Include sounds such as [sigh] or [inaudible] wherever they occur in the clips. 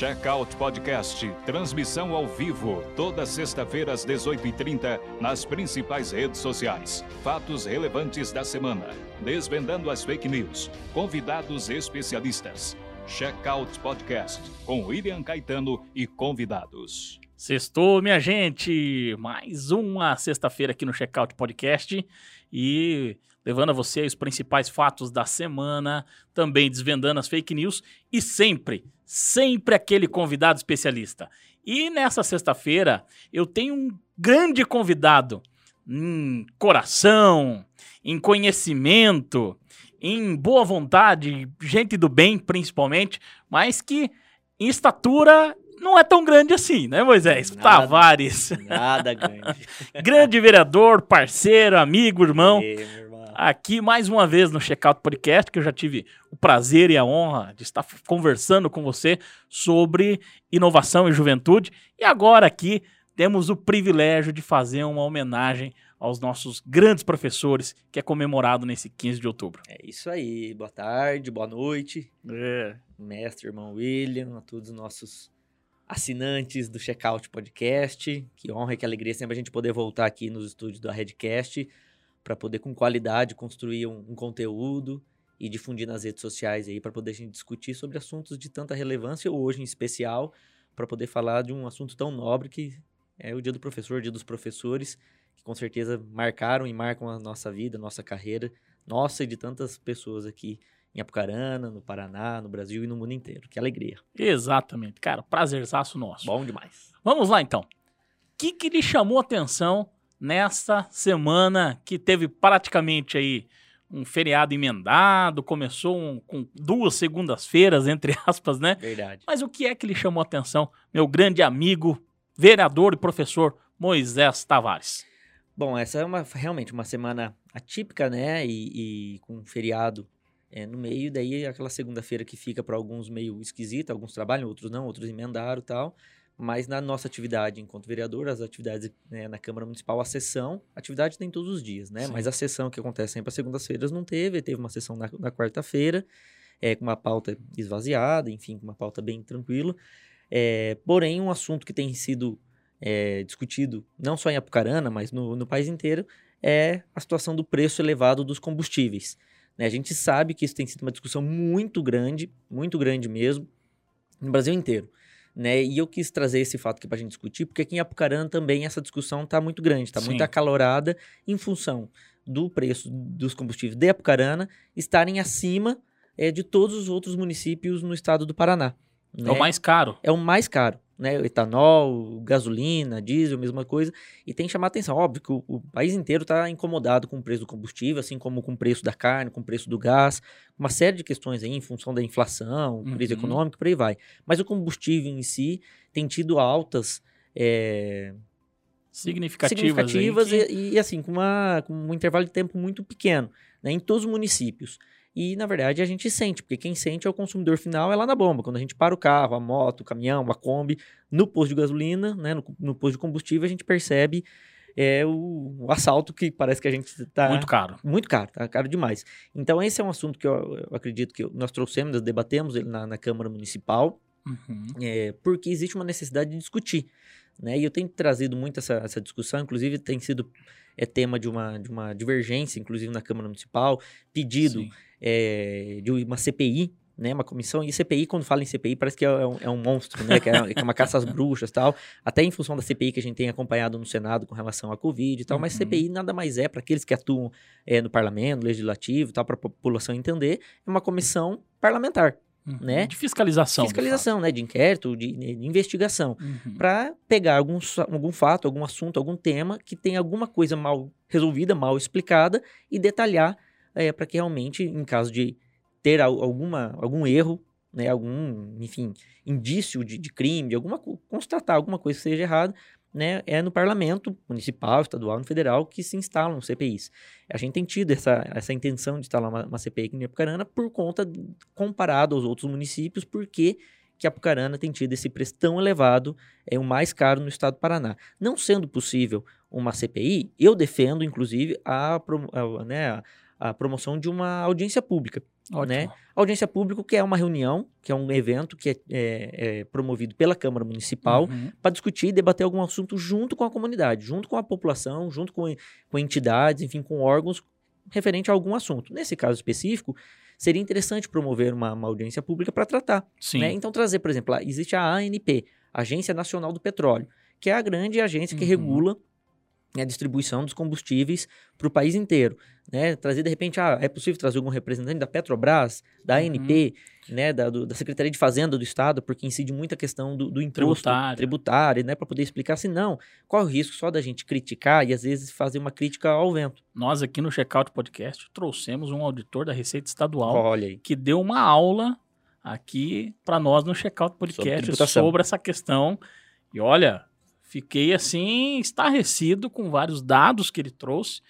Checkout Podcast, transmissão ao vivo, toda sexta-feira às 18h30, nas principais redes sociais. Fatos relevantes da semana, desvendando as fake news, convidados especialistas. Checkout Podcast, com William Caetano e convidados. Sextou, minha gente! Mais uma sexta-feira aqui no Checkout Podcast e levando a você os principais fatos da semana, também desvendando as fake news e sempre, sempre aquele convidado especialista. E nessa sexta-feira eu tenho um grande convidado em coração, em conhecimento, em boa vontade, gente do bem principalmente, mas que em estatura não é tão grande assim, né, Moisés? Nada, Tavares. Nada grande. [laughs] grande vereador, parceiro, amigo, irmão. Aqui mais uma vez no Checkout Podcast, que eu já tive o prazer e a honra de estar conversando com você sobre inovação e juventude. E agora aqui temos o privilégio de fazer uma homenagem aos nossos grandes professores, que é comemorado nesse 15 de outubro. É isso aí. Boa tarde, boa noite. É. Mestre, irmão William, a todos os nossos assinantes do Checkout Podcast. Que honra e que alegria sempre a gente poder voltar aqui nos estúdios da Redcast para poder, com qualidade, construir um, um, conteúdo e difundir nas redes sociais aí para poder a gente discutir sobre assuntos de tanta relevância, hoje em especial, para poder falar de um assunto tão nobre que é o Dia do Professor, o Dia dos Professores, que com certeza marcaram e marcam a nossa vida, a nossa carreira, nossa e de tantas pessoas aqui em Apucarana, no Paraná, no Brasil e no mundo inteiro. Que alegria. Exatamente, cara, prazerzaço nosso. Bom demais. Vamos lá então. O que, que lhe chamou a atenção nessa semana que teve praticamente aí um feriado emendado, começou um, com duas segundas-feiras, entre [laughs] aspas, né? Verdade. Mas o que é que lhe chamou a atenção, meu grande amigo, vereador e professor Moisés Tavares? Bom, essa é uma, realmente uma semana atípica, né? E, e com um feriado é, no meio, daí aquela segunda-feira que fica para alguns meio esquisita, alguns trabalham, outros não, outros emendaram e tal. Mas na nossa atividade enquanto vereador, as atividades né, na Câmara Municipal, a sessão, atividade tem todos os dias, né? Sim. Mas a sessão que acontece sempre às segundas-feiras não teve, teve uma sessão na, na quarta-feira, é, com uma pauta esvaziada, enfim, com uma pauta bem tranquila. É, porém, um assunto que tem sido é, discutido não só em Apucarana, mas no, no país inteiro, é a situação do preço elevado dos combustíveis. Né? A gente sabe que isso tem sido uma discussão muito grande, muito grande mesmo, no Brasil inteiro. Né? E eu quis trazer esse fato aqui para a gente discutir, porque aqui em Apucarana também essa discussão está muito grande, está muito acalorada em função do preço dos combustíveis de Apucarana estarem acima é, de todos os outros municípios no estado do Paraná. Né? É o mais caro. É o mais caro né? Etanol, gasolina, diesel, mesma coisa. E tem que chamar atenção. Óbvio que o, o país inteiro está incomodado com o preço do combustível, assim como com o preço da carne, com o preço do gás, uma série de questões aí em função da inflação, uhum. crise econômica, por aí vai. Mas o combustível em si tem tido altas. É, significativas, significativas que... e, e, assim, com, uma, com um intervalo de tempo muito pequeno, né, em todos os municípios. E, na verdade, a gente sente, porque quem sente é o consumidor final, é lá na bomba. Quando a gente para o carro, a moto, o caminhão, a Kombi, no posto de gasolina, né, no, no posto de combustível, a gente percebe é, o, o, assalto que parece que a gente está... Muito caro. Muito caro, tá caro demais. Então, esse é um assunto que eu, eu acredito que nós trouxemos, debatemos ele na, na Câmara Municipal, uhum. é, porque existe uma necessidade de discutir. Né? E eu tenho trazido muito essa, essa discussão, inclusive tem sido é tema de uma, de uma divergência, inclusive na Câmara Municipal, pedido é, de uma CPI, né, uma comissão, e CPI, quando fala em CPI, parece que é um, é um monstro, né, que é, que é, uma caça às bruxas tal, até em função da CPI que a gente tem acompanhado no Senado com relação à Covid e tal, uhum. mas CPI nada mais é, para aqueles que atuam é, no Parlamento, Legislativo tal, para a população entender, é uma comissão parlamentar, Uhum. Né? De fiscalização. Fiscalização, de né? De inquérito, de, de investigação. Uhum. Para pegar algum, algum fato, algum assunto, algum tema que tem alguma coisa mal resolvida, mal explicada e detalhar é, para que realmente, em caso de ter alguma, algum erro, né, algum, enfim, indício de, de crime, de alguma constatar alguma coisa que seja errada, né, é no parlamento municipal, estadual federal que se instalam CPIs. A gente tem tido essa, essa intenção de instalar uma, uma CPI aqui em Apucarana por conta, comparado aos outros municípios, porque que Apucarana tem tido esse preço tão elevado, é o mais caro no estado do Paraná. Não sendo possível uma CPI, eu defendo, inclusive, a, a, né, a, promoção de uma audiência pública. Ótimo. né? Audiência pública, que é uma reunião, que é um evento que é, é- é promovido pela Câmara Municipal Uhum. para discutir e debater algum assunto junto com a comunidade, junto com a população, junto com, com entidades, enfim, com órgãos referente a algum assunto. Nesse caso específico, seria interessante promover uma, uma audiência pública para tratar. Sim. né? Então, trazer, por exemplo, lá, existe a ANP, Agência Nacional do Petróleo, que é a grande agência que Uhum. regula né, a distribuição dos combustíveis para o país inteiro. Né? Trazer, de repente, ah, é possível trazer algum representante da Petrobras, da Uhum. ANP, né, da, do- da Secretaria de Fazenda do Estado, porque incide muito a questão do, do imposto Tributário. tributário, né, para poder explicar. Se não, qual é o risco só da gente criticar e às vezes fazer uma crítica ao vento? Nós aqui no Checkout Podcast trouxemos um auditor da Receita Estadual Olha aí. que deu uma aula aqui para nós no Checkout Podcast tributação. sobre, essa questão. E olha, fiquei assim estarrecido com vários dados que ele trouxe.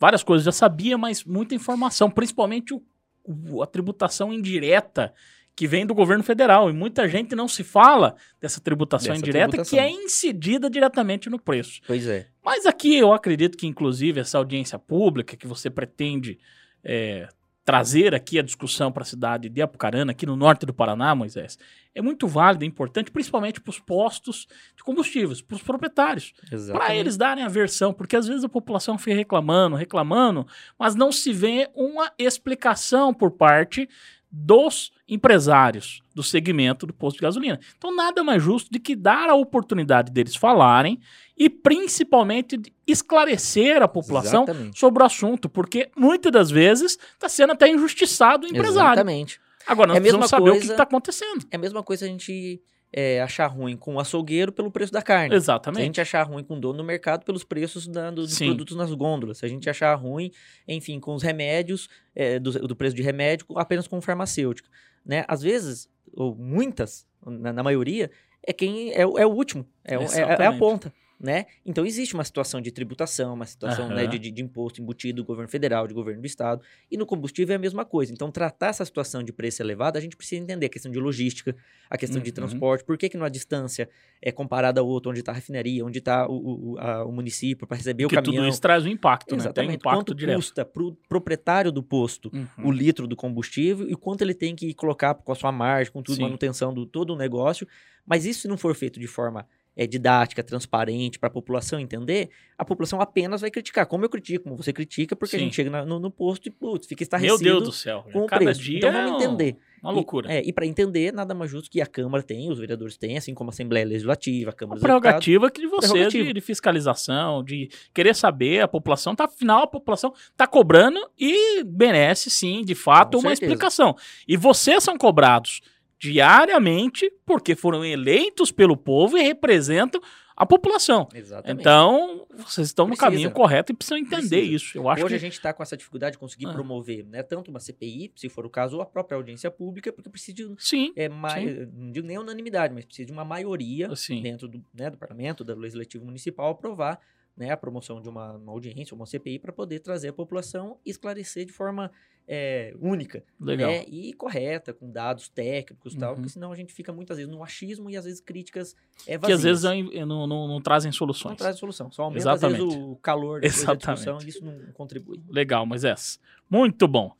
Várias coisas já sabia, mas muita informação, principalmente o- o- a tributação indireta que vem do governo federal. E muita gente não se fala dessa tributação Dessa indireta tributação. que é incidida diretamente no preço. Pois é. Mas aqui eu acredito que, inclusive, essa audiência pública que você pretende é, trazer aqui a discussão para a cidade de Apucarana, aqui no norte do Paraná, Moisés, é muito válida e importante, principalmente para os postos de combustíveis, para os proprietários, para eles darem a versão, porque às vezes a população fica reclamando, reclamando, mas não se vê uma explicação por parte dos empresários do segmento do posto de gasolina. Então, nada mais justo do que dar a oportunidade deles falarem e, principalmente, de esclarecer a população Exatamente. sobre o assunto, porque muitas das vezes está sendo até injustiçado o empresário. Exatamente. Agora, nós É precisamos saber o que coisa- está acontecendo. É a mesma coisa a gente é, achar ruim com o açougueiro pelo preço da carne. Se a Exatamente. gente achar ruim com o dono do mercado pelos preços da- do- dos Sim. produtos nas gôndolas. Se a gente achar ruim, enfim, com os remédios, é, do, do preço de remédio, apenas com o farmacêutico. Né? Às vezes, ou muitas, na, na maioria, é quem é, o- é o último, é, é- é a Exatamente. ponta. Né? Então existe uma situação de tributação, uma situação né, Aham. de, de- de imposto embutido do governo federal, de governo do estado, e no combustível é a mesma coisa. Então, tratar essa situação de preço elevado, a gente precisa entender a questão de logística, a questão de Uhum. transporte, por que, que numa distância é comparada a outra, onde está a refinaria, onde está o, o- a- o município para receber Porque o caminhão. tudo isso traz um impacto, né? Tem um Exatamente. impacto Quanto direto. custa para o proprietário do posto Uhum. o litro do combustível e quanto ele tem que colocar com a sua margem, com tudo, Sim. manutenção do todo o negócio. Mas isso se não for feito de forma é, didática, transparente, para a população entender, a população apenas vai criticar. Como eu critico, como você critica, porque a Sim. gente chega na- no, no posto e, putz, fica Meu estarrecido Deus do céu. com Cada preço. dia Então é vamos um- entender. uma loucura. E, é, e para entender, nada mais justo que a Câmara tem, os vereadores têm, assim como a Assembleia Legislativa, a Câmara A dos Deputados. prerrogativa que de você, Prerrogativa. de, de fiscalização, de querer saber, a população tá, afinal, a população tá cobrando e merece, sim, de fato, Com uma certeza. explicação. E vocês são cobrados diariamente porque foram eleitos pelo povo e representam a população. Exatamente. Então, vocês estão no Precisa. caminho correto e precisam entender Precisa. isso. Eu acho Hoje que a gente está com essa dificuldade de conseguir Ah. promover né, tanto uma CPI, se for o caso, ou a própria audiência pública, porque precisa de sim, é, mai- não digo nem unanimidade, mas precisa de uma maioria assim. dentro do, né, do parlamento, do legislativo municipal, aprovar né, a promoção de uma, uma audiência, uma CPI, para poder trazer a população e esclarecer de forma é, única Legal. né, e correta, com dados técnicos e tal, Uhum. porque senão a gente fica muitas vezes no achismo e às vezes críticas é, Que às vazias. vezes não, não, não- não trazem não soluções. traz solução, só aumenta às vezes o calor da discussão e isso não contribui. Legal, Moisés. Muito bom.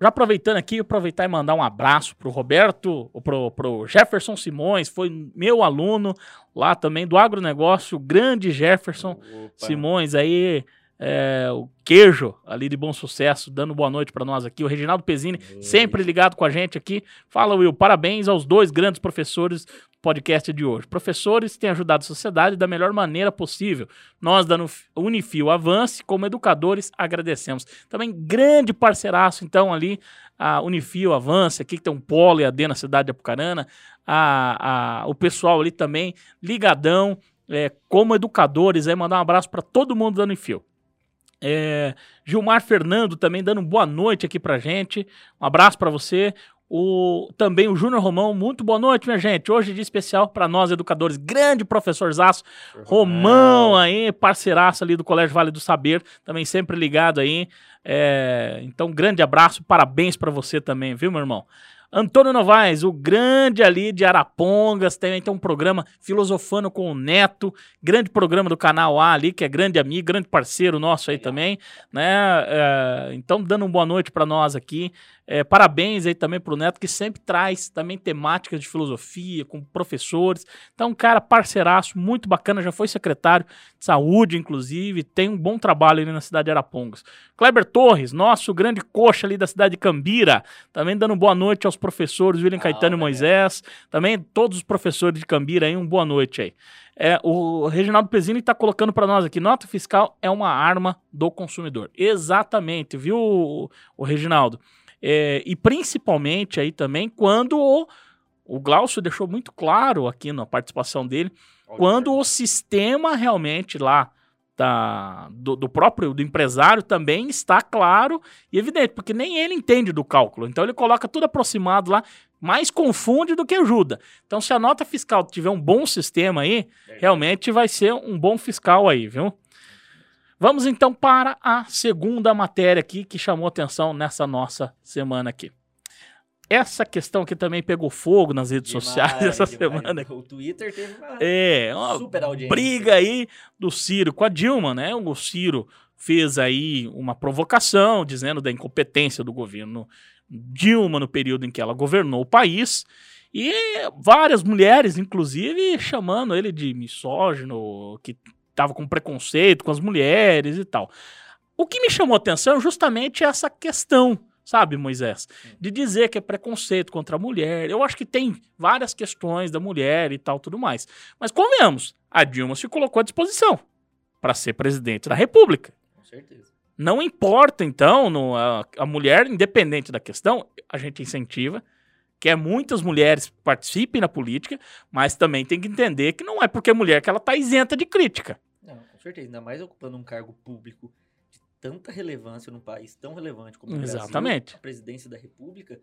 Já aproveitando aqui, aproveitar e mandar um abraço pro Roberto, pro, pro Jefferson Simões, foi meu aluno lá também do agronegócio, o grande Jefferson Simões aí, é, o queijo ali de bom sucesso, dando boa noite para nós aqui. O Reginaldo Pezini, sempre ligado com a gente aqui. Fala, Will, parabéns aos dois grandes professores podcast de hoje. Professores têm ajudado a sociedade da melhor maneira possível. Nós da Unifil Avance, como educadores, agradecemos. Também grande parceiraço, então, ali, a Unifil Avance, aqui que tem um polo e AD na cidade de Apucarana. A, a- o pessoal ali também, ligadão, é, como educadores, aí mandar um abraço para todo mundo da Unifil. É, Gilmar Fernando também dando boa noite aqui pra gente. Um abraço pra você. O, também o Júnior Romão, muito boa noite, minha gente. Hoje de especial para nós educadores, grande professor Zaço, Romão aí, parceiraço ali do Colégio Vale do Saber, também sempre ligado aí. É, então, grande abraço, parabéns pra você também, viu, meu irmão? Antônio Novaes, o grande ali de Arapongas, também tem um programa Filosofando com o Neto, grande programa do canal A ali, que é grande amigo, grande parceiro nosso aí também, né? É, então, dando uma boa noite para nós aqui, É, parabéns aí também pro Neto, que sempre traz também temáticas de filosofia, com professores. Então, um cara parceiraço, muito bacana, já foi secretário de saúde, inclusive, tem um bom trabalho ali na cidade de Arapongas. Kleber Torres, nosso grande coxa ali da cidade de Cambira, também dando boa noite aos professores, William Caetano e Moisés, também todos os professores de Cambira aí, um boa noite aí. É, o Reginaldo Pezini está colocando para nós aqui, nota fiscal é uma arma do consumidor. Exatamente, viu, o Reginaldo? É, e principalmente aí também quando o, o Glaucio deixou muito claro aqui na participação dele, quando o sistema realmente lá da, do, do, próprio do empresário também está claro e evidente, porque nem ele entende do cálculo. Então ele coloca tudo aproximado lá, mais confunde do que ajuda. Então, se a nota fiscal tiver um bom sistema aí, realmente vai ser um bom fiscal aí, viu? Vamos então para a segunda matéria aqui que chamou atenção nessa nossa semana aqui. Essa questão aqui também pegou fogo nas redes demais, sociais essa demais. semana. O Twitter teve uma, é, uma super audiência. briga aí do Ciro com a Dilma, né? O Ciro fez aí uma provocação dizendo da incompetência do governo Dilma no período em que ela governou o país. E várias mulheres, inclusive, chamando ele de misógino, que estava com preconceito com as mulheres e tal. O que me chamou a atenção é justamente essa questão, sabe, Moisés? De dizer que é preconceito contra a mulher. Eu acho que tem várias questões da mulher e tal, tudo mais. Mas convenhamos, a Dilma se colocou à disposição para ser presidente da República. Com certeza. Não importa, então, no, a, a mulher, independente da questão, a gente incentiva que muitas mulheres participem na política, mas também tem que entender que não é porque é mulher que ela está isenta de crítica. Certeza. Ainda mais ocupando um cargo público de tanta relevância num país tão relevante como o Exatamente. Brasil, a presidência da República,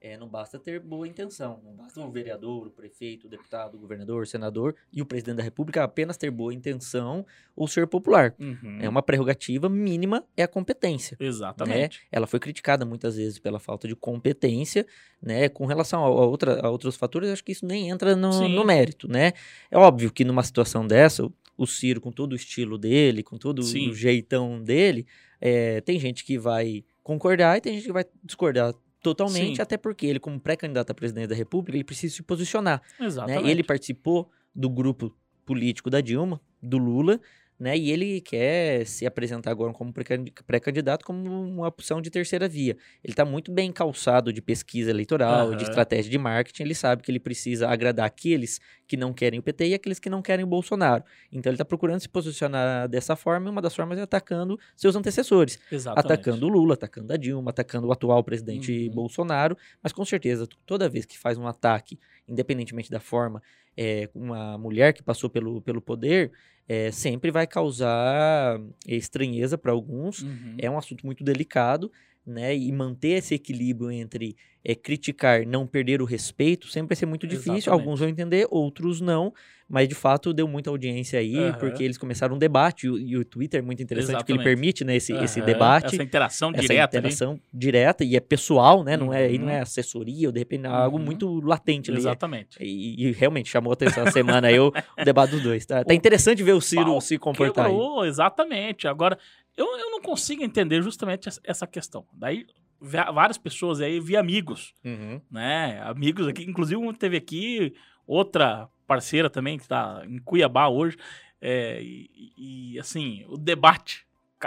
é, não basta ter boa intenção, não basta o vereador, o prefeito, o deputado, o governador, o senador e o presidente da República apenas ter boa intenção ou ser popular. Uhum. É uma prerrogativa mínima, é a competência. Exatamente. Né? Ela foi criticada muitas vezes pela falta de competência, né? Com relação a, a, outra, a outros fatores, acho que isso nem entra no, no, mérito, né? É óbvio que numa situação dessa, o Ciro, com todo o estilo dele, com todo Sim. o jeitão dele, é, tem gente que vai concordar e tem gente que vai discordar totalmente, Sim. até porque ele, como pré-candidato a presidente da República, ele precisa se posicionar. Exatamente. Né? Ele participou do grupo político da Dilma, do Lula, né? E ele quer se apresentar agora como pré-candidato como uma opção de terceira via. Ele está muito bem calçado de pesquisa eleitoral, uhum. de estratégia de marketing. Ele sabe que ele precisa agradar aqueles que não querem o PT e aqueles que não querem o Bolsonaro. Então ele está procurando se posicionar dessa forma e uma das formas é atacando seus antecessores. Exatamente. Atacando o Lula, atacando a Dilma, atacando o atual presidente uhum. Bolsonaro. Mas com certeza, toda vez que faz um ataque, independentemente da forma, é, uma mulher que passou pelo, pelo poder, é, sempre vai causar estranheza para alguns. Uhum. É um assunto muito delicado, né? E manter esse equilíbrio entre é, criticar, não perder o respeito, sempre vai ser muito difícil. Exatamente. Alguns vão entender, outros não. Mas de fato deu muita audiência aí, uhum. porque eles começaram um debate. E o, e o Twitter é muito interessante, Exatamente. porque ele permite né, esse, uhum. esse debate. Essa interação essa direta. Essa interação ali. direta, e é pessoal, né? Não, é, não é uhum. assessoria, ou de repente é algo uhum. muito latente ali. Exatamente. E, e, realmente chamou a atenção a semana aí o, o [laughs] debate dos dois. Tá, tá interessante ver o Ciro se comportar. Quebrou, exatamente. Agora, eu, eu não consigo entender justamente essa questão. Daí várias pessoas aí vi amigos, uhum. né? Amigos aqui, inclusive um teve aqui outra parceira também que está em Cuiabá hoje, é, e, e, assim o debate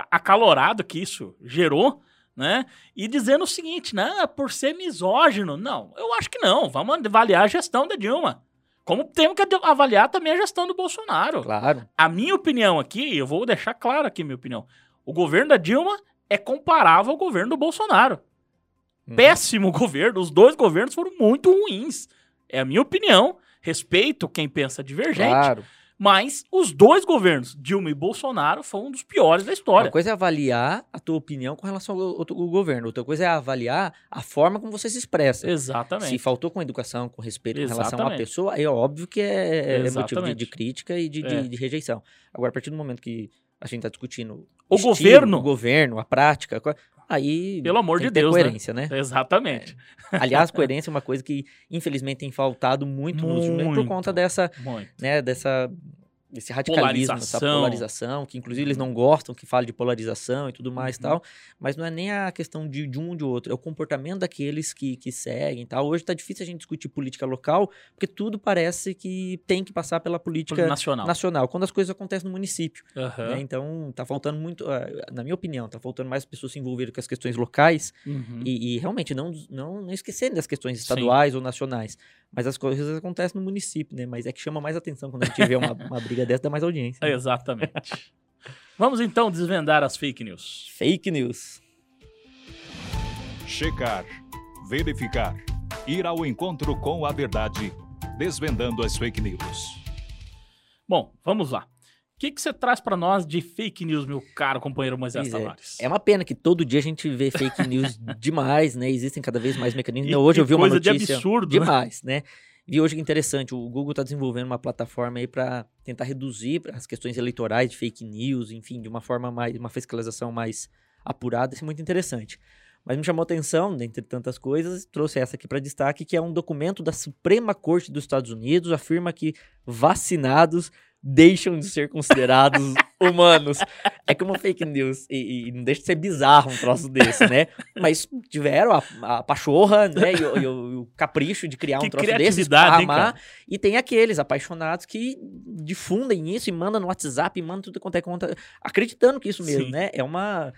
acalorado que isso gerou, né? E dizendo o seguinte, né? Por ser misógino, não, eu acho que não. Vamos avaliar a gestão da Dilma. Como temos que avaliar também a gestão do Bolsonaro. Claro. A minha opinião aqui, eu vou deixar claro aqui a minha opinião. O governo da Dilma é comparável ao governo do Bolsonaro. Uhum. Péssimo [laughs] governo, os dois governos foram muito ruins. É a minha opinião. Respeito quem pensa divergente. Claro. Mas os dois governos, Dilma e Bolsonaro, foram um dos piores da história. Uma coisa é avaliar a tua opinião com relação ao, ao, ao, governo. Outra coisa é avaliar a forma como você se expressa. Exatamente. Se faltou com educação, com respeito Exatamente. com relação à pessoa, é óbvio que é, é motivo de, de, crítica e de, é. de, de, rejeição. Agora, a partir do momento que a gente está discutindo o estilo, governo, o governo, a prática, aí pelo amor de Deus, né? coerência, né? né? Exatamente. É. Aliás, coerência é uma coisa que infelizmente tem faltado muito, [laughs] muito. por conta dessa, muito. né, dessa esse radicalismo, essa Polarização. polarização, que inclusive eles não gostam que fale de polarização e tudo mais e Uhum. tal, mas não é nem a questão de, de um ou de outro, é o comportamento daqueles que, que seguem e tal. Hoje tá difícil a gente discutir política local, porque tudo parece que tem que passar pela política nacional. nacional, quando as coisas acontecem no município. Aham. né? Então, tá faltando muito, ah, na minha opinião, tá faltando mais pessoas se envolverem com as questões locais Uhum. e, e realmente não, não, não esquecerem das questões estaduais ou nacionais. Mas as coisas acontecem no município, né? Mas é que chama mais atenção quando a gente vê uma, uma briga dessa, dá mais audiência. né? Exatamente. [laughs] Vamos então desvendar as fake news. Fake news. Checar, verificar, ir ao encontro com a verdade, desvendando as fake news. Bom, vamos lá. O que, que você traz pra nós de fake news, meu caro companheiro Moisés Pois é. Tavares? É uma pena que todo dia a gente vê fake news [laughs] demais, né? Existem cada vez mais mecanismos. E- Hoje eu vi uma coisa de notícia absurdo, né? demais, né? Vi hoje que interessante, o Google está desenvolvendo uma plataforma aí para tentar reduzir as questões eleitorais de fake news, enfim, de uma forma mais, uma fiscalização mais apurada, isso é muito interessante. Mas me chamou atenção, dentre tantas coisas, trouxe essa aqui para destaque, que é um documento da Suprema Corte dos Estados Unidos, afirma que vacinados deixam de ser considerados [laughs] humanos. É como fake news, e, e não deixa de ser bizarro um troço desse, né? Mas tiveram a, a pachorra, né, e, o, e e o capricho de criar Que um troço desse, criatividade, hein, e tem aqueles apaixonados que difundem isso e mandam no WhatsApp, e mandam tudo quanto é conta, acreditando que isso mesmo, Sim. né? É uma...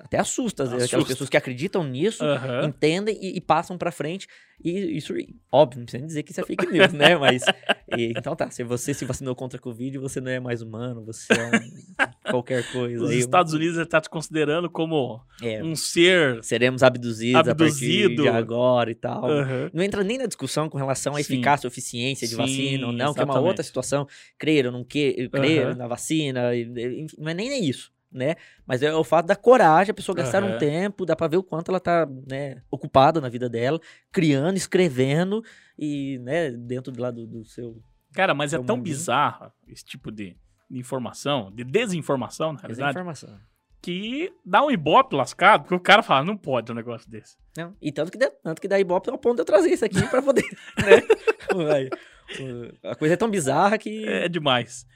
Até assusta, às vezes, aquelas Assusta. pessoas que acreditam nisso, Aham. entendem e, e passam pra frente. E isso, óbvio, não precisa nem dizer que isso é fake news, né? [laughs] Mas, e- então tá, se você se vacinou contra a Covid, você não é mais humano, você é um, [laughs] qualquer coisa. Os aí, Estados Unidos está te considerando como é, um ser. seremos abduzidos Abduzido. a partir de agora e tal. Aham. Não entra nem na discussão com relação à Sim. eficácia ou eficiência de Sim, vacina ou não, que é uma exatamente. outra situação. Crer ou não que, crer Aham. na vacina, enfim, não é nem isso, né? Mas é o fato da coragem, a pessoa gastar um Aham. tempo, dá pra ver o quanto ela tá, né, ocupada na vida dela, criando, escrevendo e, né, dentro do lado do seu... Cara, mas é Seu tão mundinho. bizarro esse tipo de, de informação, de desinformação, na realidade, informação. que dá um ibope lascado, porque o cara fala, não pode um negócio desse. Não, e tanto que, dá, tanto que dá ibope ao ponto de eu trazer isso aqui pra poder, [laughs] né? A coisa é tão bizarra que... É demais.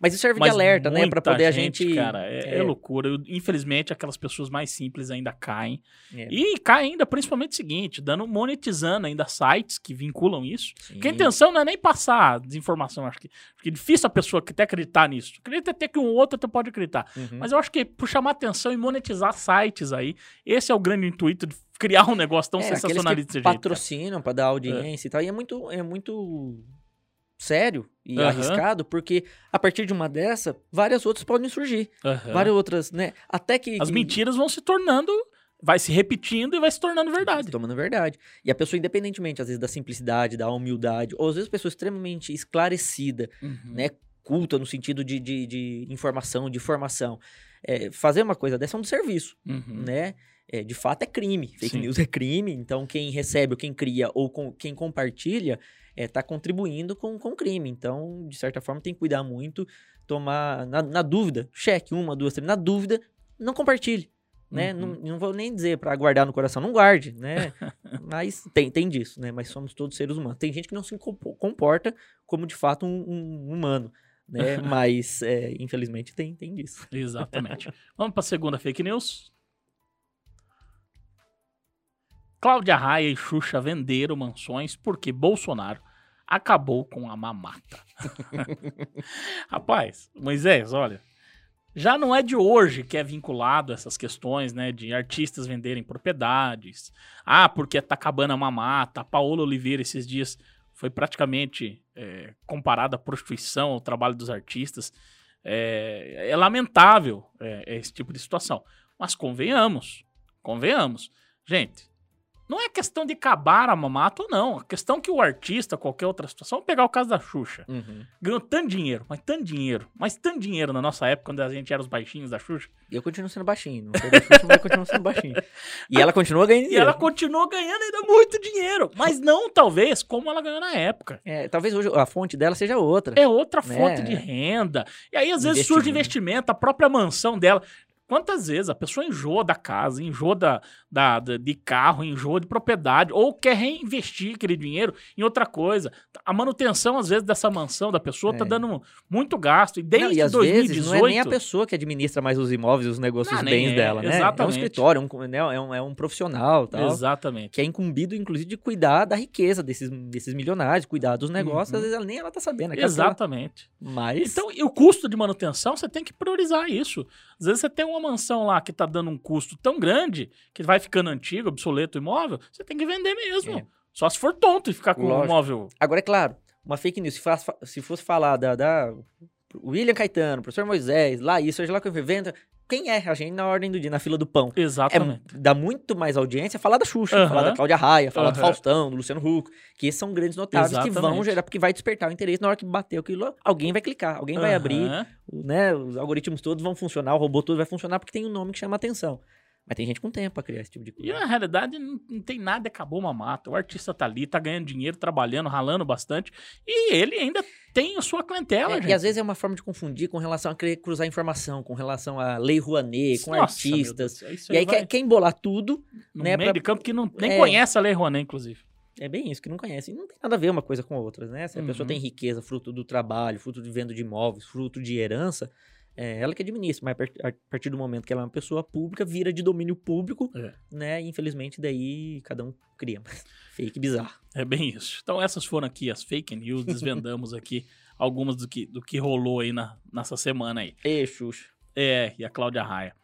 Mas isso serve Mas de alerta, né? Pra poder a gente... Cara, é, é é. loucura. Eu- infelizmente, aquelas pessoas mais simples ainda caem. É, E caem ainda, principalmente o seguinte, dando, monetizando ainda sites que vinculam isso. sim. Porque a intenção não é nem passar desinformação, acho que, acho que é difícil a pessoa que até acreditar nisso. Acredita até que um outro até pode acreditar. Uhum. Mas eu acho que por chamar atenção e monetizar sites aí, esse é o grande intuito de criar um negócio tão É, sensacionalista desse jeito. patrocinam pra dar audiência e tal. E é muito, é muito sério e Aham. arriscado, porque a partir de uma dessa, várias outras podem surgir. Aham. Várias outras, né? Até que. As mentiras vão se tornando, vai se repetindo e vai se tornando verdade. Tomando verdade. E a pessoa, independentemente, às vezes, da simplicidade, da humildade, ou às vezes, a pessoa extremamente esclarecida, Uhum. né? Culta no sentido de, de, de informação, de formação. É, fazer uma coisa dessa é um desserviço. Uhum. né? É, de fato é crime. Fake Sim. news é crime. Então, quem recebe, ou quem cria, ou com- quem compartilha, está contribuindo com o crime. Então, de certa forma, tem que cuidar muito, tomar. Na, na dúvida, cheque uma, duas, três. Na dúvida, não compartilhe. Né? Uhum. Não, não vou nem dizer para guardar no coração, não guarde, né? [laughs] Mas tem, tem disso, né? Mas somos todos seres humanos. Tem gente que não se compo- comporta como de fato um, um humano, né? [laughs] Mas é, infelizmente tem, tem disso. Exatamente. Vamos para a segunda fake news. Cláudia Raia e Xuxa venderam mansões porque Bolsonaro acabou com a mamata. [laughs] Rapaz, Moisés, olha, já não é de hoje que é vinculado essas questões, né, de artistas venderem propriedades. Ah, porque tá acabando a mamata. A Paola Oliveira esses dias foi praticamente é, comparada à prostituição, ao trabalho dos artistas. É, é lamentável é, esse tipo de situação. Mas convenhamos, convenhamos. Gente, não é questão de acabar a mamata ou não. A questão que o artista, qualquer outra situação, vamos pegar o caso da Xuxa. Ganhou tanto dinheiro, mas tanto dinheiro, mas tanto dinheiro na nossa época, quando a gente era os baixinhos da Xuxa. E eu continuo sendo baixinho. Não sou da Xuxa, mas eu continuo sendo baixinho. E ela continua ganhando E dinheiro. ela continuou ganhando ainda muito dinheiro. Mas não, talvez, como ela ganhou na época. É, talvez hoje a fonte dela seja outra. É outra Né? fonte de renda. E aí, às vezes, surge investimento, a própria mansão dela. Quantas vezes a pessoa enjoa da casa, enjoa da, da, da- de carro, enjoa de propriedade, ou quer reinvestir aquele dinheiro em outra coisa. A manutenção, às vezes, dessa mansão da pessoa tá É. dando muito gasto. E desde Não, e às 2018... vezes não é nem a pessoa que administra mais os imóveis, os negócios, Não, os nem bens é, dela, né? É um exatamente. escritório, um, né? é, um, é um profissional tal. Exatamente. Que é incumbido, inclusive, de cuidar da riqueza desses, desses milionários, cuidar dos negócios. Uhum. Às vezes ela, nem ela tá sabendo. é ela- Exatamente. Mas. Então, e o custo de manutenção, você tem que priorizar isso. Às vezes você tem uma mansão lá que tá dando um custo tão grande, que vai ficando antigo, obsoleto o imóvel, você tem que vender mesmo. É. Só se for tonto e ficar com o Lógico. imóvel. Agora, é claro, uma fake news, se, faz- se fosse falar da, da William Caetano, professor Moisés, lá isso, lá que eu invento, quem é a gente na ordem do dia, na fila do pão? É, Exatamente. dá muito mais audiência falar da Xuxa, Aham. falar da Cláudia Raia, falar do Aham. Faustão, do Luciano Huck, que esses são grandes notáveis que vão Exatamente. gerar, porque vai despertar o interesse na hora que bater aquilo, alguém vai clicar, alguém vai abrir, né? Os algoritmos todos vão funcionar, o robô todo vai funcionar porque tem um nome que chama atenção. Mas tem gente com tempo pra criar esse tipo de E coisa. na realidade não, não tem nada, acabou uma mata. O artista tá ali, tá ganhando dinheiro, trabalhando, ralando bastante. E ele ainda tem a sua clientela, É, gente. e às vezes é uma forma de confundir com relação a querer cruzar informação, com relação a Lei Rouanet, com Nossa, artistas. Deus isso E aí vai quer, quer embolar tudo. no né, meio pra- de campo que não, nem É. conhece a Lei Rouanet, inclusive. É bem isso, que não conhece. E não tem nada a ver uma coisa com a outra, né? Se a pessoa Uhum. tem riqueza, fruto do trabalho, fruto de venda de imóveis, fruto de herança, é ela que administra. Mas a par- a partir do momento que ela é uma pessoa pública, vira de domínio público, É. né? E infelizmente daí cada um cria. [laughs] Fake bizarro. É bem isso. Então essas foram aqui as fake news, desvendamos [laughs] aqui algumas do que, do que rolou aí na, nessa semana aí. Ê, Xuxa. É, e a Cláudia Raia.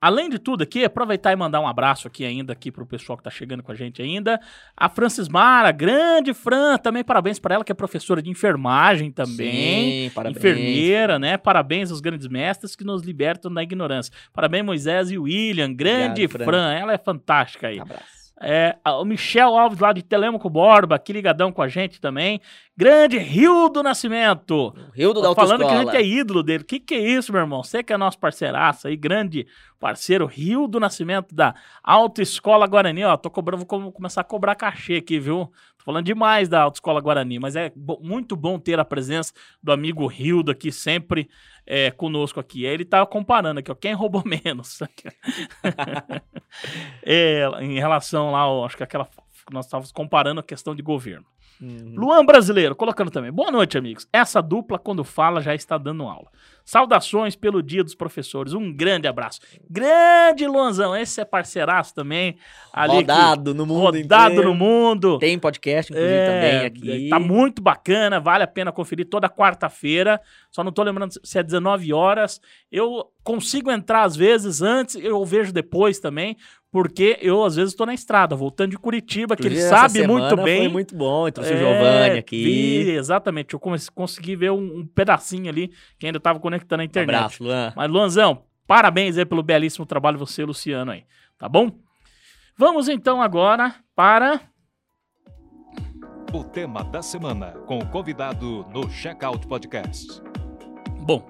Além de tudo aqui, aproveitar e mandar um abraço aqui ainda aqui pro pessoal que tá chegando com a gente ainda. A Francis Mara, grande Fran, também parabéns para ela que é professora de enfermagem também. Sim, parabéns. Enfermeira, né? Parabéns aos grandes mestres que nos libertam da ignorância. Parabéns, Moisés e William. Grande Obrigado, Fran. Fran. ela é fantástica aí. Abraço. É, o Michel Alves lá de Telemaco Borba, aqui ligadão com a gente também. Grande Rio do Nascimento. O Rildo da Tô falando que a gente é ídolo dele. Que que é isso, meu irmão? Você que é nosso parceiraço aí, grande parceiro, Rio do Nascimento da Autoescola Guarani. Ó, tô cobrando, vou com- começar a cobrar cachê aqui, viu? Falando demais da Autoescola Guarani, mas é bo- muito bom ter a presença do amigo Rildo aqui sempre é, conosco aqui. Ele tá comparando aqui, ó, quem roubou [laughs] menos. É, em relação lá, ó, acho que aquela nós estávamos comparando a questão de governo. Uhum. Luan Brasileiro, colocando também. Boa noite, amigos. Essa dupla, quando fala, já está dando aula. Saudações pelo Dia dos Professores. Um grande abraço. Grande Luanzão. Esse é parceiraço também. Ali que- Rodado no mundo rodado inteiro. no mundo. Tem podcast, inclusive, É, também aqui. Tá muito bacana, vale a pena conferir toda quarta-feira. Só não tô lembrando se é 19 horas. Eu consigo entrar às vezes antes, eu vejo depois também, porque eu às vezes estou na estrada, voltando de Curitiba, que ele sabe muito bem. Foi muito bom, trouxe o É, Giovanni aqui. vi, exatamente, eu consegui ver um, um pedacinho ali que ainda estava conectando a Um internet. abraço, Luan. Mas, Luanzão, parabéns aí pelo belíssimo trabalho, você e o Luciano aí, tá bom? Vamos então agora para O tema da semana, com o convidado no Checkout Podcast. Bom,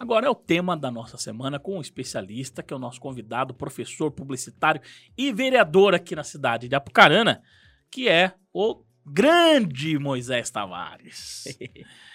agora é o tema da nossa semana com um especialista, que é o nosso convidado, professor publicitário e vereador aqui na cidade de Apucarana, que é o grande Moisés Tavares. [laughs]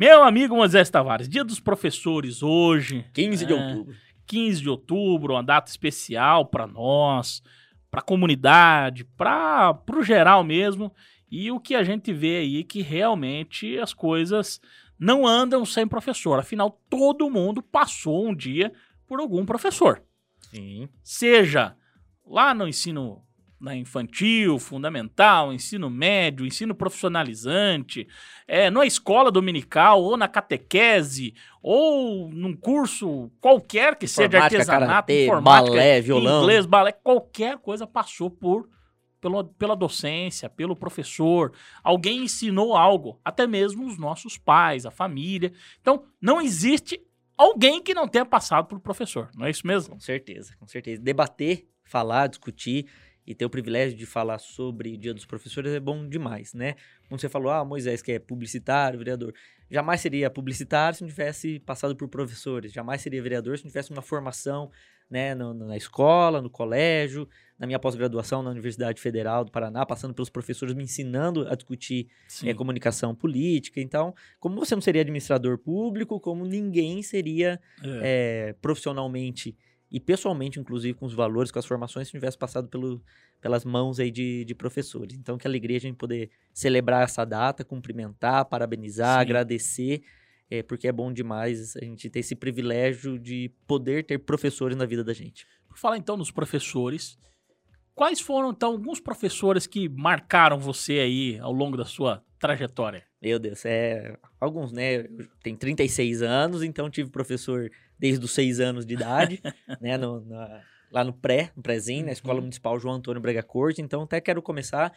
Meu amigo Moisés Tavares, dia dos professores hoje, 15 de É. outubro. 15 de outubro, uma data especial para nós, para a comunidade, para o geral mesmo. E o que a gente vê aí é que realmente as coisas não andam sem professor. Afinal, todo mundo passou um dia por algum professor. Sim. Seja lá no ensino na infantil, fundamental, ensino médio, ensino profissionalizante, é, na escola dominical, ou na catequese, ou num curso qualquer que seja de artesanato, karatê, informática, balé, violão. inglês, balé, qualquer coisa passou por pela, pela docência, pelo professor. Alguém ensinou algo, até mesmo os nossos pais, a família. Então, não existe alguém que não tenha passado por professor, não é isso mesmo? Com certeza, com certeza. Debater, falar, discutir e ter o privilégio de falar sobre o Dia dos Professores é bom demais, né? Como você falou, ah, Moisés, que é publicitário, vereador. Jamais seria publicitário se não tivesse passado por professores. Jamais seria vereador se não tivesse uma formação né, no- na escola, no colégio, na minha pós-graduação na Universidade Federal do Paraná, passando pelos professores me ensinando a discutir é, comunicação política. Então, como você não seria administrador público, como ninguém seria É. é, profissionalmente e pessoalmente, inclusive, com os valores, com as formações, se tivesse passado pelo, pelas mãos aí de, de professores. Então, que alegria a gente poder celebrar essa data, cumprimentar, parabenizar, Sim. agradecer, é, porque é bom demais a gente ter esse privilégio de poder ter professores na vida da gente. Por falar então nos professores, quais foram então alguns professores que marcaram você aí ao longo da sua trajetória? Meu Deus, é. Alguns, né? Eu tenho 36 anos, então tive professor desde os 6 anos de idade, [laughs] né? No, na- lá no pré, no prézinho, na Escola Uhum. Municipal João Antônio Braga Corte. Então, até quero começar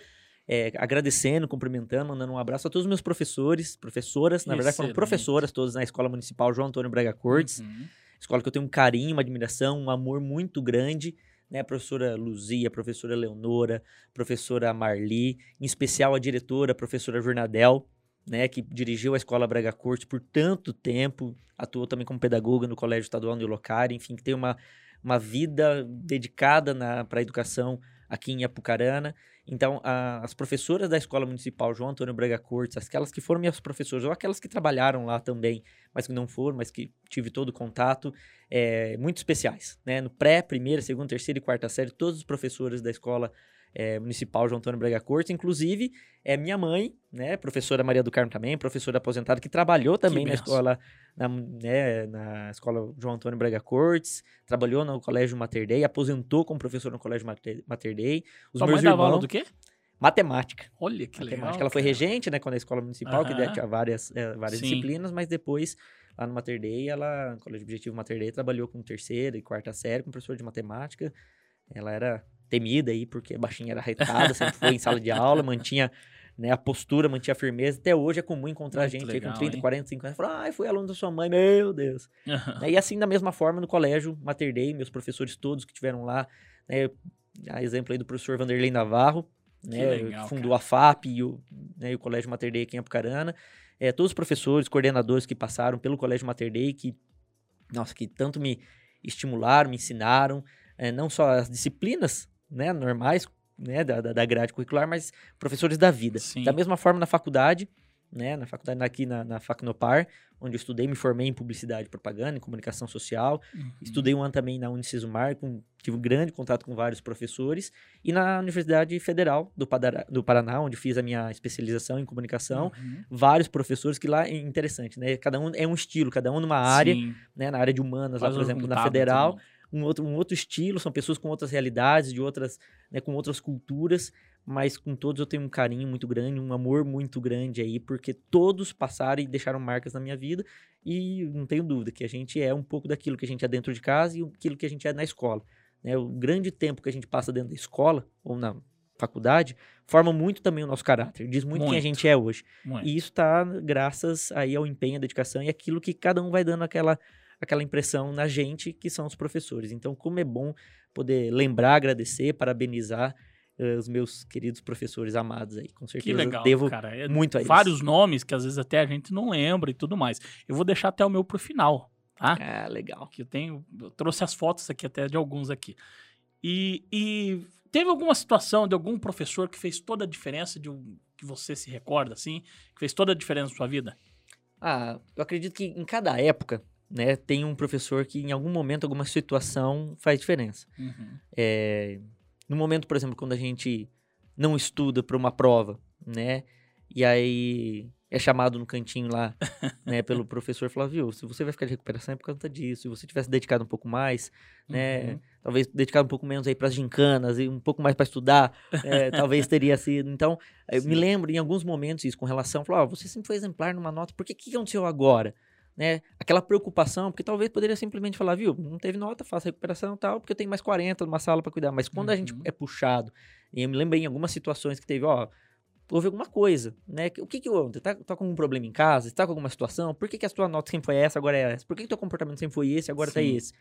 é, agradecendo, cumprimentando, mandando um abraço a todos os meus professores, professoras, na verdade foram professoras todas na Escola Municipal João Antônio Braga Cortes. Uhum. Escola que eu tenho um carinho, uma admiração, um amor muito grande, né? A professora Luzia, a professora Leonora, a professora Marli, em especial a diretora, a professora Jurnadel, né? Que dirigiu a Escola Braga Cortes por tanto tempo, atuou também como pedagoga no Colégio Estadual de Locária, enfim, que tem uma, uma vida dedicada para a educação aqui em Apucarana. Então, a- as professoras da Escola Municipal João Antônio Braga Cortes, aquelas que foram minhas professoras, ou aquelas que trabalharam lá também, mas que não foram, mas que tive todo o contato, é, muito especiais, né? No pré, primeira, segunda, terceira e quarta série, todos os professores da escola é, municipal João Antônio Braga Cortes, inclusive é minha mãe, né? Professora Maria do Carmo também, professora aposentada que trabalhou também na benção. escola, na, né, na escola João Antônio Braga Cortes, trabalhou no Colégio Mater Dei, aposentou como professor no Colégio Mater, Mater Dei. Os Sua meus mãe irmãos, aula do quê? matemática. Olha que legal. matemática. Ela foi regente, né, quando a escola municipal, que tinha várias, eh, várias Sim. disciplinas, mas depois, lá no Mater Dei, ela, no Colégio Objetivo Mater Dei, trabalhou com terceira e quarta série, com professor de matemática. Ela era temida aí, porque a baixinha era retada, [laughs] sempre foi em sala de aula, mantinha né, a postura, mantinha a firmeza. Até hoje é comum encontrar Muito gente legal, aí com 30, hein? 40, 50 anos, fala, ai, fui aluno da sua mãe, meu Deus. Né, E assim, da mesma forma, no colégio Mater Dei, meus professores todos que tiveram lá, né, a exemplo aí do professor Vanderlei Navarro, né, legal, fundou a FAP e o, né, e o Colégio Mater Dei aqui em Apucarana. É, todos os professores, coordenadores que passaram pelo Colégio Mater Dei, que, nossa, que tanto me estimularam, me ensinaram, é, não só as disciplinas né, normais né, da, da grade curricular, mas professores da vida. Sim. Da mesma forma na faculdade, né, na faculdade aqui na, na Facnopar, onde eu estudei, me formei em publicidade e propaganda, em comunicação social, Uhum. Estudei um ano também na Unicesumar, com, tive um grande contato com vários professores. E na Universidade Federal do, Padara- do Paraná, onde fiz a minha especialização em comunicação, Uhum. vários professores que lá é interessante, né? Cada um é um estilo, cada um numa área, Sim, né? Na área de humanas, lá, por exemplo, na Federal, também. Um outro, um outro estilo, são pessoas com outras realidades, de outras, né, com outras culturas, mas com todos eu tenho um carinho muito grande, um amor muito grande aí, porque todos passaram e deixaram marcas na minha vida, e não tenho dúvida que a gente é um pouco daquilo que a gente é dentro de casa e aquilo que a gente é na escola. Né? O grande tempo que a gente passa dentro da escola ou na faculdade forma muito também o nosso caráter, diz muito, quem a Muito. gente é hoje. Muito. E isso está graças aí ao empenho, à dedicação e aquilo que cada um vai dando aquela, aquela impressão na gente, que são os professores. Então, como é bom poder lembrar, agradecer, parabenizar eh, os meus queridos professores amados aí. Com Que certeza legal, devo cara. É muito a eles. vários nomes que às vezes até a gente não lembra e tudo mais. Eu vou deixar até o meu pro final, tá? Ah, legal. Que eu tenho, eu trouxe as fotos aqui até de alguns aqui. E, e teve alguma situação de algum professor que fez toda a diferença de um, que você se recorda assim, que fez toda a diferença na sua vida? Ah, eu acredito que em cada época, né, tem um professor que em algum momento, alguma situação faz diferença. Uhum. É, no momento, por exemplo, quando a gente não estuda para uma prova, né? E aí é chamado no cantinho lá, [laughs] né, pelo professor, falar, viu, se você vai ficar de recuperação é por causa disso. Se você tivesse dedicado um pouco mais, né, Uhum. talvez dedicado um pouco menos aí para as gincanas e um pouco mais para estudar, é, [laughs] talvez teria sido. Então, eu me lembro em alguns momentos isso com relação, falar, ó, você sempre foi exemplar numa nota, por que que aconteceu agora? Né? Aquela preocupação, porque talvez poderia simplesmente falar, viu, não teve nota, faça recuperação e tal, porque eu tenho mais 40 numa sala para cuidar. Mas quando a gente Uhum. é puxado, e eu me lembrei em algumas situações que teve, ó, houve alguma coisa, né? O que que houve? Tá, tá com algum problema em casa? Tá com alguma situação? Por que que a sua nota sempre foi essa, agora é essa? Por que que teu comportamento sempre foi esse, agora tá Sim. esse?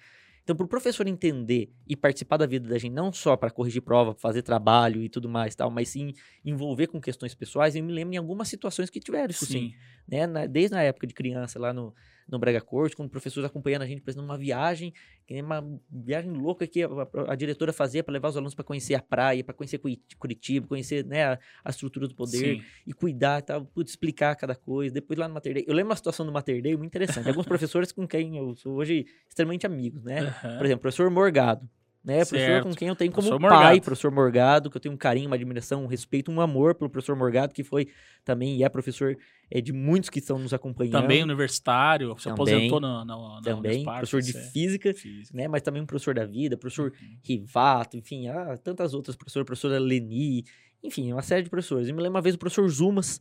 Então, pro professor entender e participar da vida da gente, não só para corrigir prova, fazer trabalho e tudo mais, tal, mas sim envolver com questões pessoais, eu me lembro em algumas situações que tiveram isso sim Sim. né? na- desde a época de criança, lá no, no Brega Corte, com professores acompanhando a gente, exemplo, numa viagem, que nem uma viagem louca que a, a, a diretora fazia para levar os alunos para conhecer a praia, para conhecer Curitiba, conhecer né, a, a estrutura do poder Sim. e cuidar e tal, putz, explicar cada coisa. Depois lá no Mater Dei, eu lembro uma situação do Mater Dei muito interessante. Alguns [laughs] professores com quem eu sou hoje extremamente amigos, né? Aham. Por exemplo, o professor Morgado. Né, professor Certo. com quem eu tenho como Professor pai, Morgado. professor Morgado, que eu tenho um carinho, uma admiração, um respeito, um amor pelo professor Morgado, que foi também e é professor é, de muitos que estão nos acompanhando. Também universitário, se Também. aposentou na, na, na também, Unespar, professor de é física, física. né, mas também um professor da vida, professor Uhum. Rivato, enfim, ah, tantas outras professoras, professora Leni, enfim, uma série de professores. E me lembro uma vez o professor Zumas,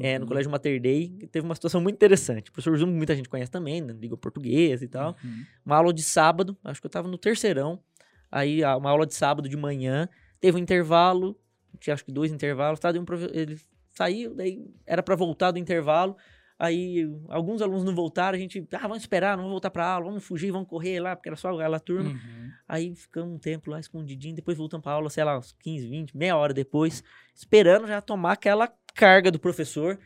é, no Uhum. Colégio Mater Dei, teve uma situação muito interessante. O professor Zumas, muita gente conhece também, né, Liga Portuguesa e tal. Uhum. Uma aula de sábado, acho que eu tava no terceirão, aí a- uma aula de sábado de manhã, teve um intervalo, tinha acho que dois intervalos, tá? Um profe- ele saiu, daí era para voltar do intervalo, aí alguns alunos não voltaram, a gente, ah, vamos esperar, não vamos voltar pra aula, vamos fugir, vamos correr lá, porque era só aquela turma. Uhum. Aí ficamos um tempo lá escondidinho, depois voltamos pra aula, sei lá, uns 15, 20, meia hora depois, esperando já tomar aquela carga do professor.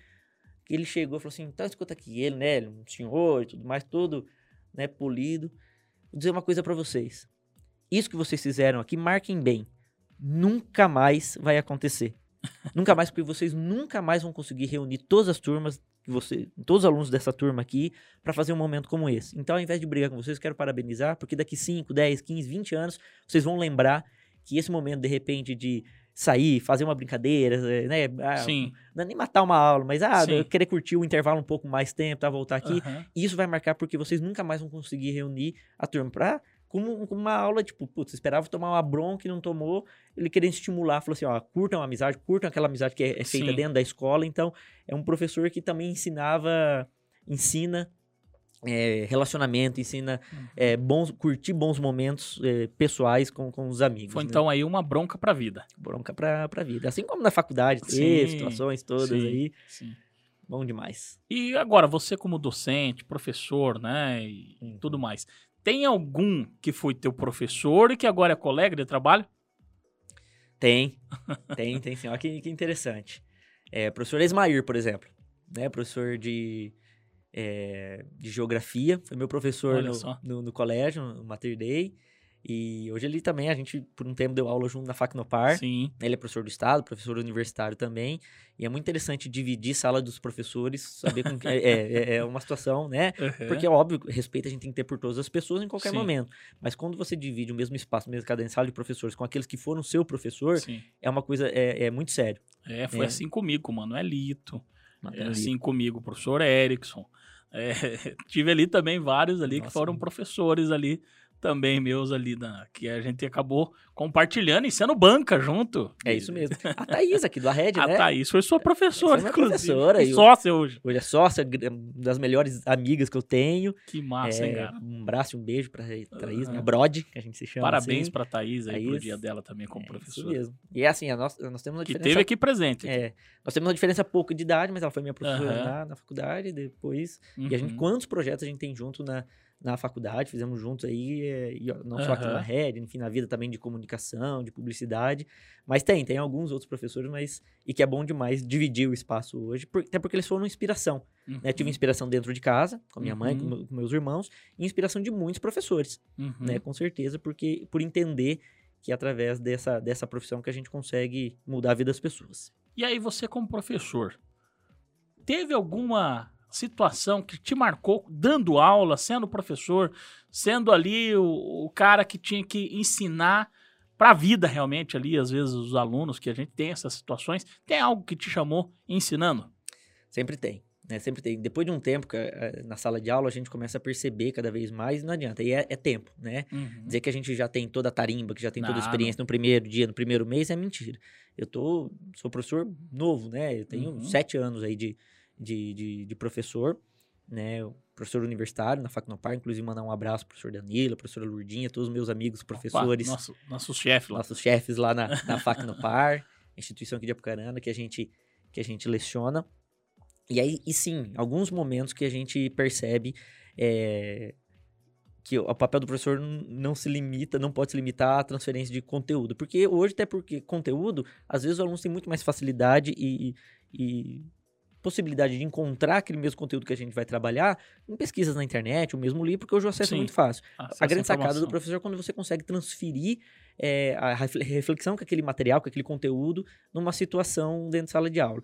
Que ele chegou e falou assim: então escuta aqui, ele, né? ele, Um senhor e tudo mais, todo né, polido. Vou dizer uma coisa pra vocês. Isso que vocês fizeram aqui, marquem bem. Nunca mais vai acontecer. [laughs] nunca mais, porque vocês nunca mais vão conseguir reunir todas as turmas, que você, todos os alunos dessa turma aqui, pra fazer um momento como esse. Então, ao invés de brigar com vocês, quero parabenizar, porque daqui 5, 10, 15, 20 anos, vocês vão lembrar que esse momento, de repente, de sair, fazer uma brincadeira, eh, né? ah, Sim. Não é nem matar uma aula, mas ah, querer curtir o intervalo um pouco mais tempo, tá? Voltar aqui. Aham. Isso vai marcar porque vocês nunca mais vão conseguir reunir a turma pra. Como, como uma aula, tipo, putz, esperava tomar uma bronca e não tomou, ele querendo estimular, falou assim, ó, curtam a amizade, curtam aquela amizade que é, é feita Sim. dentro da escola, então é um professor que também ensinava, ensina é, relacionamento, ensina Uhum. é, bons, curtir bons momentos é, pessoais com, com os amigos. Foi né? então aí uma bronca pra vida. Bronca pra, pra vida. Assim como na faculdade, teve situações todas sim. aí, Sim. bom demais. E agora, você como docente, professor, né, e Uhum. tudo mais, tem algum que foi teu professor e que agora é colega de trabalho? Tem, tem, tem sim. Olha que, que interessante. É, professor Esmair, por exemplo, né? Professor de, é, de geografia, foi meu professor no, no, no colégio, no Mater Dei. E hoje ele também, a gente por um tempo deu aula junto na Facnopar. Sim. Ele é professor do estado, professor universitário também. E é muito interessante dividir sala dos professores, saber com que, [laughs] é, é, é uma situação, né? Uhum. Porque, óbvio, respeito a gente tem que ter por todas as pessoas em qualquer Sim. momento. Mas quando você divide o mesmo espaço, mesmo cada sala de professores com aqueles que foram seu professor, Sim. é uma coisa, é, é muito sério. É, foi É. assim comigo, com o Manuelito. É Matheus assim comigo, o professor Erickson. É, [laughs] tive ali também vários ali que Nossa. foram professores ali, também meus ali, na, que a gente acabou compartilhando e sendo banca junto. É isso mesmo. A Thaís aqui do Arred, [laughs] A né? Thaís foi sua professora, Foi inclusive. professora, e sócia hoje. Hoje é sócia, gr- das melhores amigas que eu tenho. Que massa, hein, É, cara? um abraço e um beijo pra Thaís, Aham. minha brode, que a gente se chama Parabéns assim. pra Thaís aí pro Thaís, dia dela também como É, Isso professora. mesmo. E é assim, a nós, nós temos uma que diferença... teve aqui presente. É, nós temos uma diferença pouco de idade, mas ela foi minha professora Aham. na, na faculdade, depois... E a gente, Uhum. quantos projetos a gente tem junto na, na faculdade, fizemos juntos aí, é, e não só aqui na rede, enfim, na vida também de comunicação, de publicidade, mas tem, tem alguns outros professores, mas, e que é bom demais dividir o espaço hoje, por- até porque eles foram inspiração, né, tive Uhum. inspiração dentro de casa, com minha mãe, com, Uhum. com meus irmãos, e inspiração de muitos professores, Uhum. né, com certeza, porque, por entender que é através dessa, dessa profissão que a gente consegue mudar a vida das pessoas. E aí, você, como professor, teve alguma situação que te marcou dando aula, sendo professor, sendo ali o, o cara que tinha que ensinar para a vida realmente ali, às vezes os alunos que a gente tem essas situações, tem algo que te chamou ensinando? Sempre tem. Né? Sempre tem. Depois de um tempo que, eh, na sala de aula a gente começa a perceber cada vez mais, não adianta. E é, é tempo, né? Uhum. Dizer que a gente já tem toda a tarimba, que já tem toda a experiência no primeiro dia, no primeiro mês, é mentira. Eu tô, sou professor novo, né? Eu tenho Uhum. sete anos aí de, de, de, de professor, né? Professor universitário na Facnopar, inclusive mandar um abraço pro professor Danilo, professora Lurdinha, todos os meus amigos professores, Opa, nosso, nosso chefe lá. nossos chefes lá na, na [laughs] Facnopar, instituição aqui de Apucarana, que a gente, que a gente leciona. E aí, e sim, alguns momentos que a gente percebe é, que o papel do professor não se limita, não pode se limitar à transferência de conteúdo. Porque hoje, até porque conteúdo, às vezes os alunos têm muito mais facilidade e, e possibilidade de encontrar aquele mesmo conteúdo que a gente vai trabalhar em pesquisas na internet, o mesmo livro, porque hoje o acesso Sim. é muito fácil. Acesso a grande sacada do professor é quando você consegue transferir é, a refle- reflexão com aquele material, com aquele conteúdo, numa situação dentro de sala de aula.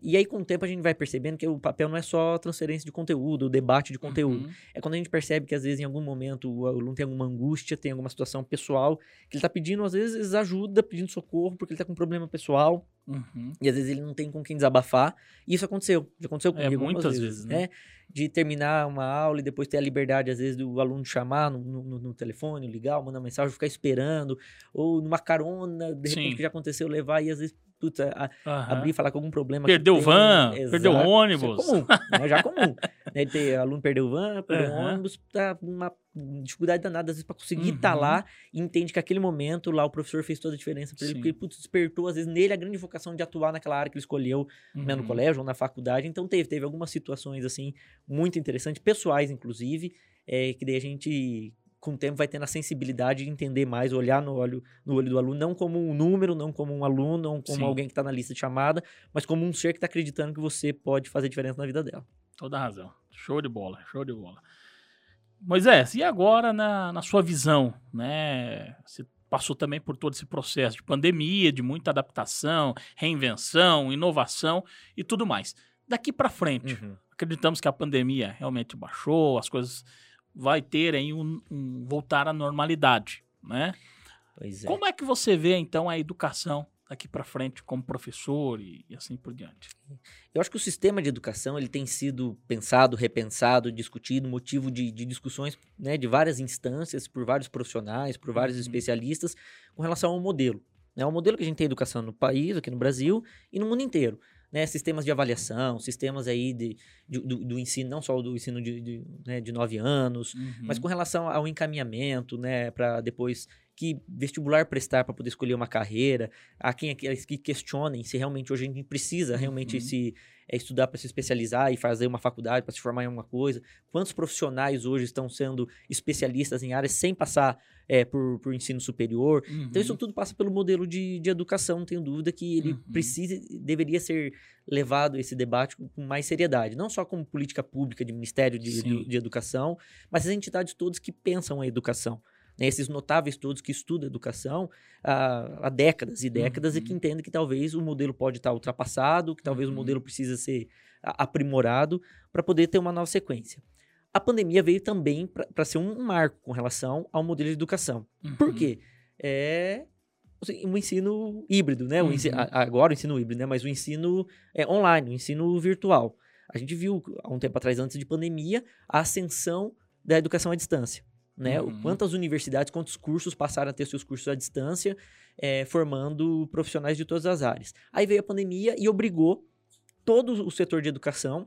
E aí, com o tempo, a gente vai percebendo que o papel não é só transferência de conteúdo, o debate de conteúdo. Uhum. É quando a gente percebe que, às vezes, em algum momento, o aluno tem alguma angústia, tem alguma situação pessoal, que ele está pedindo, às vezes, ajuda, pedindo socorro, porque ele está com um problema pessoal, Uhum. e às vezes ele não tem com quem desabafar. E isso aconteceu. Já aconteceu É, comigo algumas muitas vezes, né? De terminar uma aula e depois ter a liberdade, às vezes, do aluno chamar no, no- no telefone, ligar, mandar mensagem, ficar esperando, ou numa carona, de repente, Sim. que já aconteceu, levar e às vezes, putz, a- Aham. abrir e falar com algum problema. Perdeu o van, Exato. perdeu o Isso é ônibus. comum, né? Já é comum. [laughs] né? Ter aluno perdeu o van, perdeu o Aham. ônibus, tá uma dificuldade danada, às vezes, para conseguir estar Uhum. lá e entende que aquele momento lá o professor fez toda a diferença para ele, porque putz, despertou, às vezes, nele a grande vocação de atuar naquela área que ele escolheu, né, no Uhum. colégio ou na faculdade. Então teve, teve algumas situações assim muito interessantes, pessoais inclusive, é, que daí a gente com o tempo vai tendo a sensibilidade de entender mais, olhar no olho, no olho do aluno, não como um número, não como um aluno, não como Sim. alguém que está na lista de chamada, mas como um ser que está acreditando que você pode fazer diferença na vida dela. Toda razão. Show de bola, show de bola. Moisés, e agora na, na sua visão, né? Você passou também por todo esse processo de pandemia, de muita adaptação, reinvenção, inovação e tudo mais. Daqui para frente, acreditamos que a pandemia realmente baixou, as coisas vai ter aí um, um voltar à normalidade, né? Pois é. Como é que você vê então a educação daqui para frente como professor e, e assim por diante? Eu acho que o sistema de educação ele tem sido pensado, repensado, discutido, motivo de, de discussões né, de várias instâncias, por vários profissionais, por vários Uhum. especialistas, com relação ao modelo. Né? O modelo que a gente tem de educação no país, aqui no Brasil e no mundo inteiro. Né? Sistemas de avaliação, sistemas aí de, de- do, do ensino, não só do ensino de, de, né, de nove anos, mas Uhum. com relação ao encaminhamento, né, para depois que vestibular prestar para poder escolher uma carreira, a quem aqueles que questionem se realmente hoje a gente precisa realmente Uhum. se é, estudar para se especializar e fazer uma faculdade para se formar em alguma coisa. Quantos profissionais hoje estão sendo especialistas em áreas sem passar é, por, por ensino superior? Então, isso Uhum. tudo passa pelo modelo de, de educação, não tenho dúvida que ele Uhum. precisa, deveria ser levado esse debate com mais seriedade, não só como política pública de Ministério de, de, de Educação, mas as entidades todas que pensam a educação. né? Esses notáveis todos que estudam educação há, há décadas e décadas e que Uhum. entendem que talvez o modelo pode estar ultrapassado, que talvez Uhum. o modelo precisa ser aprimorado para poder ter uma nova sequência. A pandemia veio também para ser um marco com relação ao modelo de educação. Por Uhum. quê? É assim, um ensino híbrido, né? O Uhum. a- agora o ensino híbrido, né? Mas o ensino é, online, o ensino virtual. A gente viu há um tempo atrás, antes de pandemia, a ascensão da educação à distância. Né? O Uhum. Quantas universidades, quantos cursos passaram a ter seus cursos à distância, é, formando profissionais de todas as áreas. Aí veio a pandemia e obrigou todo o setor de educação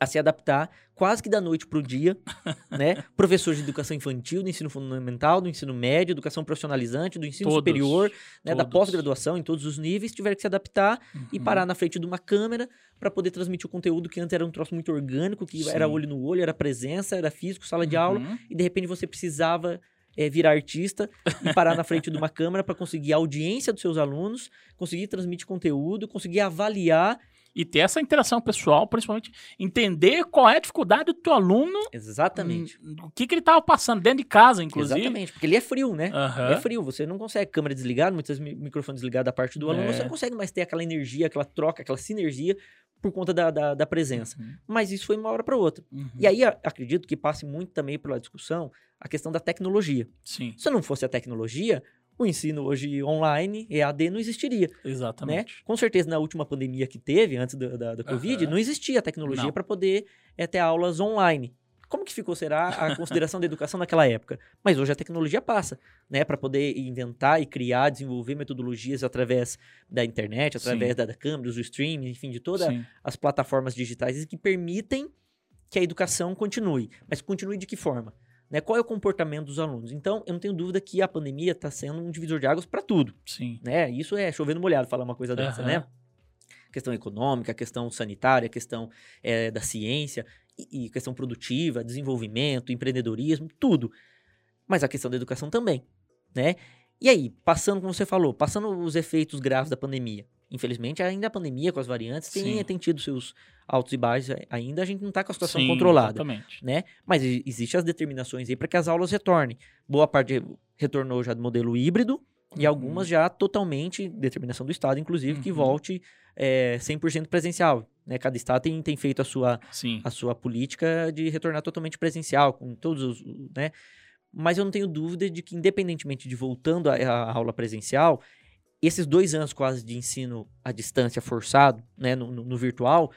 a se adaptar quase que da noite para o dia, [laughs] né? Professores de educação infantil, do ensino fundamental, do ensino médio, educação profissionalizante, do ensino Todos, superior, né? da pós-graduação, em todos os níveis, tiveram que se adaptar e Uhum. parar na frente de uma câmera para poder transmitir o conteúdo que antes era um troço muito orgânico, que era Sim. olho no olho, era presença, era físico, sala de aula, Uhum. e de repente você precisava eh, virar artista e parar na frente de uma [laughs] câmera para conseguir a audiência dos seus alunos, conseguir transmitir conteúdo, conseguir avaliar E ter essa interação pessoal, principalmente entender qual é a dificuldade do teu aluno, exatamente. o que, que ele estava passando dentro de casa, inclusive. Exatamente, porque ele é frio, né? Aham. É frio, você não consegue câmera desligada, muitas mi- microfone desligado da parte do aluno, É. você não consegue mais ter aquela energia, aquela troca, aquela sinergia por conta da, da, da presença. Uhum. Mas isso foi uma hora para outra. Uhum. E aí acredito que passe muito também pela discussão a questão da tecnologia. Sim, Se não fosse a tecnologia, o ensino hoje online, EAD, não existiria. Né? exatamente. Com certeza, na última pandemia que teve, antes da, da, da Covid, Aham. não existia tecnologia para poder eh, ter aulas online. Como que ficou, será, a [laughs] consideração da educação naquela época? Mas hoje a tecnologia passa, né? Para poder inventar e criar, desenvolver metodologias através da internet, através Sim. da, da câmera, do streaming, enfim, de todas as plataformas digitais que permitem que a educação continue. Mas continue de que forma? Né? Qual é o comportamento dos alunos? Então, eu não tenho dúvida que a pandemia está sendo um divisor de águas para tudo Sim. né? Isso é chovendo molhado falar uma coisa dessa, né? Questão econômica, questão sanitária, questão eh, da ciência, e, e questão produtiva, desenvolvimento, empreendedorismo, tudo. Mas a questão da educação também, né? E aí, passando, como você falou, passando os efeitos graves da pandemia, Infelizmente, ainda a pandemia com as variantes tem, tem tido seus altos e baixos. Ainda a gente não está com a situação Sim, controlada Exatamente. né? Mas existem as determinações aí para que as aulas retornem. Boa parte retornou já do modelo híbrido e algumas já totalmente, determinação do Estado, inclusive, que Uhum. volte é, 100% presencial. Né? Cada Estado tem, tem feito a sua, Sim. a sua política de retornar totalmente presencial, com todos os. Né? Mas eu não tenho dúvida de que, independentemente de voltando à aula presencial, esses dois anos quase de ensino à distância forçado, né, no, no- no virtual,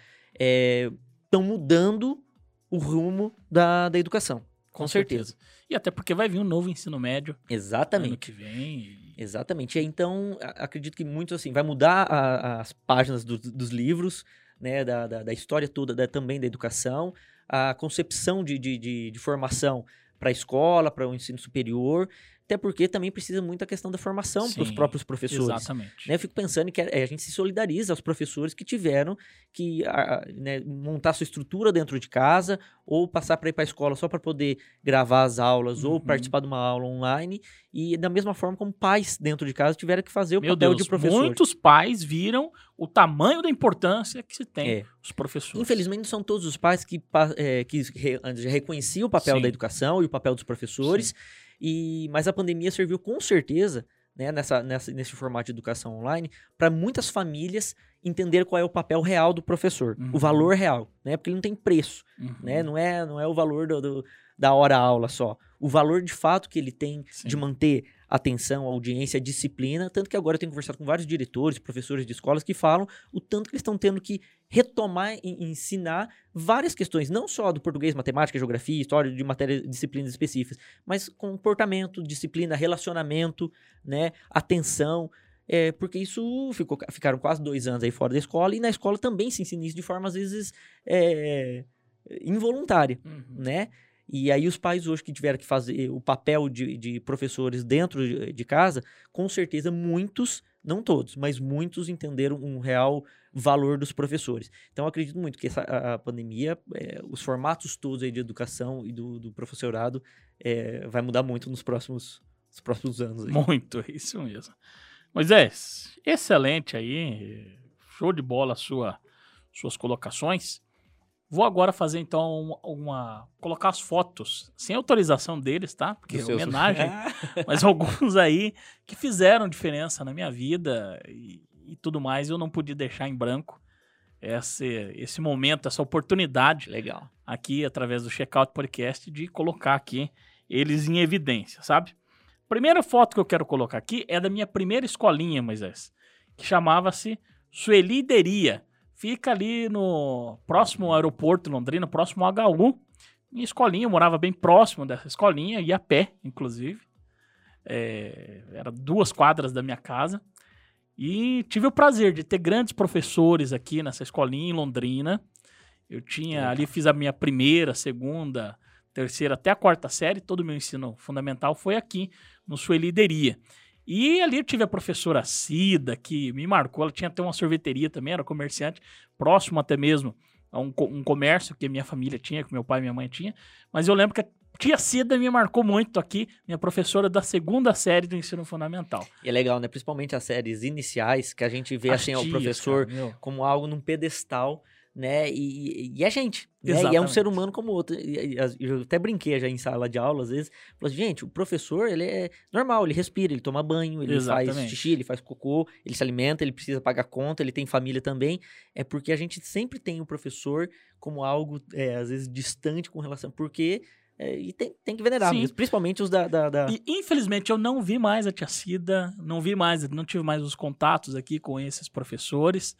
estão mudando o rumo da, da educação. Com, certeza. E até porque vai vir um novo ensino médio ano Exatamente. que vem. Exatamente. Então, acredito que muito assim, vai mudar a- as páginas do- dos livros, né, da, da, da história toda, da- também da educação, a concepção de, de, de, de formação para a escola, para o ensino superior, até porque também precisa muito a questão da formação para os Sim, próprios professores. Exatamente. Né, eu fico pensando que é, a gente se solidariza aos professores que tiveram que a- a, né, montar sua estrutura dentro de casa ou passar para ir para a escola só para poder gravar as aulas ou Uhum. participar de uma aula online e da mesma forma como pais dentro de casa tiveram que fazer o Meu papel Deus, de professor. muitos pais viram o tamanho da importância que se tem É. os professores. Infelizmente não são todos os pais que, é, que re, reconheciam o papel Sim. da educação e o papel dos professores, e mas a pandemia serviu com certeza né, nessa, nessa, nesse formato de educação online para muitas famílias entender qual é o papel real do professor, Uhum. o valor real, né? Porque ele não tem preço, Uhum. né? Não é, não é o valor do, do- da hora aula só. O valor de fato que ele tem Sim. de manter atenção, audiência, disciplina, tanto que agora eu tenho conversado com vários diretores, professores de escolas que falam o tanto que eles estão tendo que retomar e ensinar várias questões, não só do português, matemática, geografia, história, de matérias, disciplinas específicas, mas comportamento, disciplina, relacionamento, né, atenção, é, porque isso ficou, ficaram quase dois anos aí fora da escola e na escola também se ensina isso de forma às vezes é, involuntária Uhum. né? E aí os pais hoje que tiveram que fazer o papel de, de professores dentro de, de casa, com certeza muitos, não todos, mas muitos entenderam um real valor dos professores. Então acredito muito que essa, a, a pandemia, é, os formatos todos aí de educação e do, do professorado é, vai mudar muito nos próximos, nos próximos anos. Aí. Muito, [laughs] isso mesmo. Moisés, excelente aí. Show de bola sua, suas colocações. Vou agora fazer então uma, colocar as fotos sem autorização deles, tá? Porque é seus- homenagem, [laughs] mas alguns aí que fizeram diferença na minha vida e, e tudo mais, eu não podia deixar em branco esse, esse momento, essa oportunidade Legal. aqui através do Checkout Podcast de colocar aqui eles em evidência, sabe? Primeira foto que eu quero colocar aqui é da minha primeira escolinha, Moisés, que chamava-se Suelideria. Fica ali no próximo ao aeroporto Londrina, próximo ao HU. Minha escolinha, eu morava bem próximo dessa escolinha, ia a pé, inclusive. É, era duas quadras da minha casa. E tive o prazer de ter grandes professores aqui nessa escolinha em Londrina. Eu tinha ali, fiz a minha primeira, segunda, terceira, até a quarta série. Todo o meu ensino fundamental foi aqui, no Suelideria. E ali eu tive a professora Cida, que me marcou. Ela tinha até uma sorveteria também, era comerciante, próximo até mesmo a um, um comércio que minha família tinha, que meu pai e minha mãe tinha. Mas eu lembro que a tia Cida me marcou muito aqui, minha professora da segunda série do ensino fundamental. E é legal, né? Principalmente as séries iniciais, que a gente vê As assim, o tias, professor cara, como algo num pedestal, né? E, e é gente, né? E é um ser humano como outro. E- e- Eu até brinquei já em sala de aula, às vezes. Falei, assim, gente, o professor, ele é normal, ele respira, ele toma banho, ele faz Exatamente. xixi, ele faz cocô, ele se alimenta, ele precisa pagar conta, ele tem família também. É porque a gente sempre tem o professor como algo, é, às vezes, distante com relação... Porque... é, e tem, tem que venerar mesmo, principalmente os da... da- da- E infelizmente eu não vi mais a tia Cida, não vi mais, não tive mais os contatos aqui com esses professores.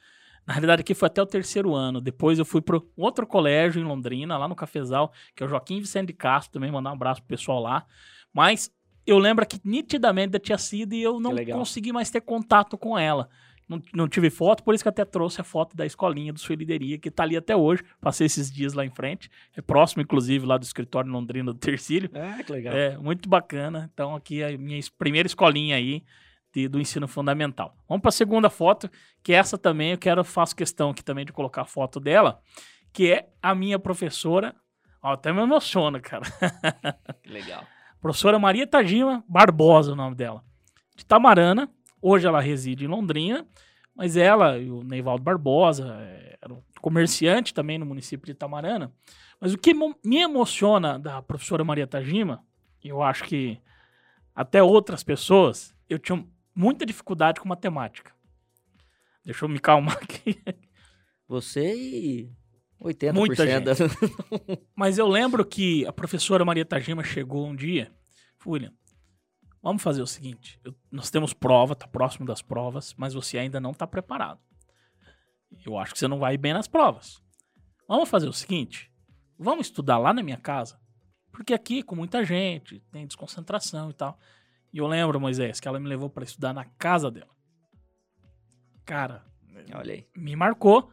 Na realidade, aqui foi até o terceiro ano. Depois eu fui para outro colégio em Londrina, lá no Cafezal, que é o Joaquim Vicente de Castro, também mandar um abraço pro pessoal lá. Mas eu lembro aqui nitidamente da tia Cida e eu não consegui mais ter contato com ela. Não, não tive foto, por isso que até trouxe a foto da escolinha do Suelideria, que tá ali até hoje. Passei esses dias lá em frente. É próximo, inclusive, lá do escritório em Londrina do Tercílio. Ah, que legal. É, muito bacana. Então, aqui é a minha primeira escolinha aí de- do ensino fundamental. Vamos para a segunda foto, que essa também eu quero, faço questão aqui também de colocar a foto dela, que é a minha professora. Ó, até me emociona, cara. Que legal. Professora Maria Tajima Barbosa, o nome dela. De Tamarana. Hoje ela reside em Londrina, Mas ela e o Neivaldo Barbosa é, eram comerciante também no município de Itamarana. Mas o que me emociona da professora Maria Tajima, e eu acho que até outras pessoas, eu tinha muita dificuldade com matemática. Deixa eu me calmar [laughs] aqui. Você e 80% Muita da... Mas eu lembro que a professora Maria Tajima chegou um dia. William, vamos fazer o seguinte: eu, nós temos prova, tá próximo das provas, mas você ainda não tá preparado. Eu acho que você não vai bem nas provas. Vamos fazer o seguinte: vamos estudar lá na minha casa, porque aqui com muita gente tem desconcentração e tal. E eu lembro, Moisés, que ela me levou para estudar na casa dela. Cara, Olha aí. me marcou.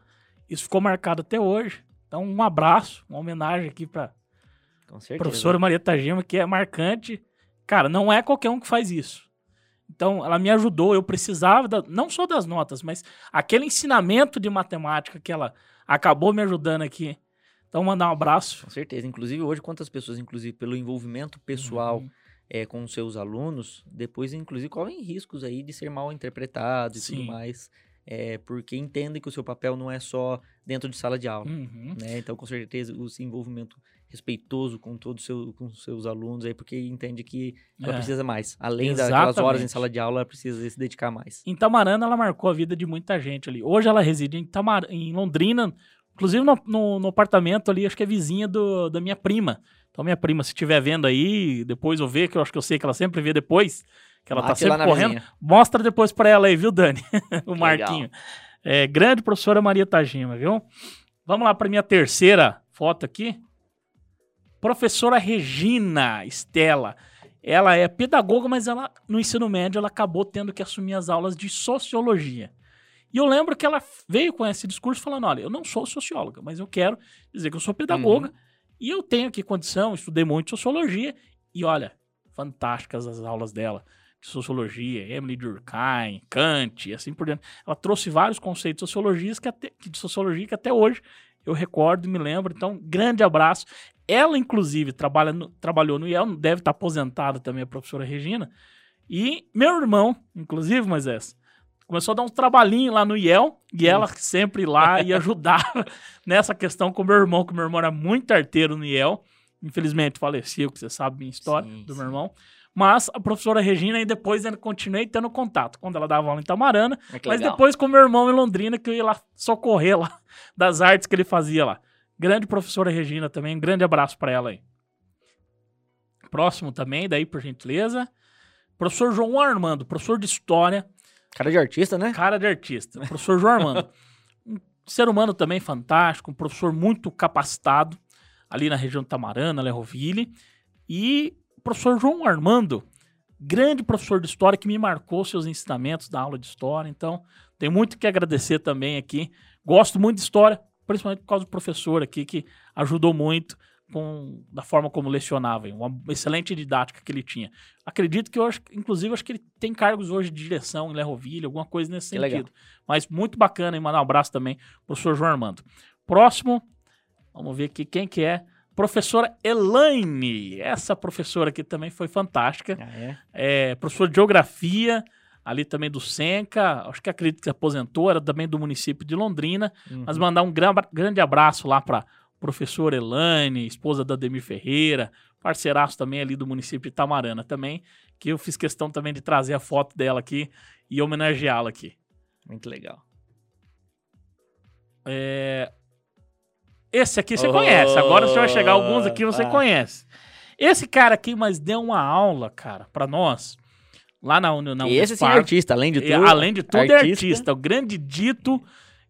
Isso ficou marcado até hoje. Então, um abraço, uma homenagem aqui para professora Maria Tajima, que é marcante. Cara, não é qualquer um que faz isso. Então, ela me ajudou. Eu precisava, da- não só das notas, mas aquele ensinamento de matemática que ela acabou me ajudando aqui. Então, mandar um abraço. Com certeza. Inclusive, hoje, quantas pessoas, inclusive, pelo envolvimento pessoal Uhum. É, com os seus alunos, depois, inclusive, correm riscos aí de ser mal interpretados e Sim. tudo mais. É, porque entendem que o seu papel não é só dentro de sala de aula. Uhum. né? Então, com certeza, o envolvimento respeitoso com todos seu, com os seus alunos aí, porque entende que ela É. precisa mais. Além daquelas horas em Exatamente. sala de aula, ela precisa se dedicar mais. Em Tamarana, ela marcou a vida de muita gente ali. Hoje ela reside em, Tamar... em Londrina, inclusive no, no- no apartamento ali, acho que é vizinha do, da minha prima. Então, minha prima, se estiver vendo aí, depois eu ver, que eu acho que eu sei que ela sempre vê depois, que ela tá Bate lá sempre correndo. vizinha. Mostra depois pra ela aí, viu, Dani? [laughs] o. Marquinho. É, grande professora Maria Tajima, viu? Vamos lá pra minha terceira foto aqui. Professora Regina Estela. Ela é pedagoga, mas ela no ensino médio ela acabou tendo que assumir as aulas de sociologia. E eu lembro que ela veio com esse discurso falando: olha, eu não sou socióloga, mas eu quero dizer que eu sou pedagoga e eu tenho aqui condição, estudei muito sociologia. E olha, fantásticas as aulas dela de sociologia, Emily Durkheim, Kant e assim por diante. Ela trouxe vários conceitos de sociologia que até, de sociologia que até hoje eu recordo e me lembro. Então, grande abraço. Ela, inclusive, trabalha no- trabalhou no IEL, deve estar aposentada também, a professora Regina. E meu irmão, inclusive, Moisés, começou a dar um trabalhinho lá no IEL, e ela sempre lá e [laughs] ajudava nessa questão com o meu irmão, que o meu irmão era muito arteiro no IEL. Infelizmente faleceu, que você sabe minha história Sim, do sim. meu irmão. Mas a professora Regina, e depois ainda continuei tendo contato, quando ela dava aula em Tamarana, É mas legal. depois com meu irmão em Londrina, que eu ia lá socorrer lá [laughs] das artes que ele fazia lá. Grande professora Regina também, um grande abraço para ela aí. Próximo também, daí por gentileza. Professor João Armando, professor de História, Cara de artista, né? cara de artista. Professor João Armando. [laughs] Um ser humano também fantástico, um professor muito capacitado, ali na região de Tamarana, Lerroville. E o professor João Armando, grande professor de história que me marcou seus ensinamentos da aula de história. Então, tenho muito que agradecer também aqui. Gosto muito de história, principalmente por causa do professor aqui, que ajudou muito com, da forma como lecionava, uma excelente didática que ele tinha. Acredito que eu acho, inclusive, acho que ele tem cargos hoje de direção em Lerroville, alguma coisa nesse Que legal. sentido. Mas muito bacana, e mandar um abraço também pro professor João Armando. Próximo, vamos ver aqui quem que é. Professora Elaine. Essa professora aqui também foi fantástica. Ah, é? É, professor de geografia, ali também do Senca. Acho que acredito que se aposentou, era também do município de Londrina. Uhum. Mas mandar um gran- grande abraço lá para professora Elaine, esposa da Ademir Ferreira, parceiraço também ali do município de Itamarana também, que eu fiz questão também de trazer a foto dela aqui e homenageá-la aqui. Muito legal. É, Esse aqui você Oh! conhece, agora você vai chegar alguns aqui você conhece. Esse cara aqui, mas deu uma aula, cara, para nós, lá na, Uni- na e esse sim é artista, além de É, tudo. além de tudo, é artista. artista. O grande dito.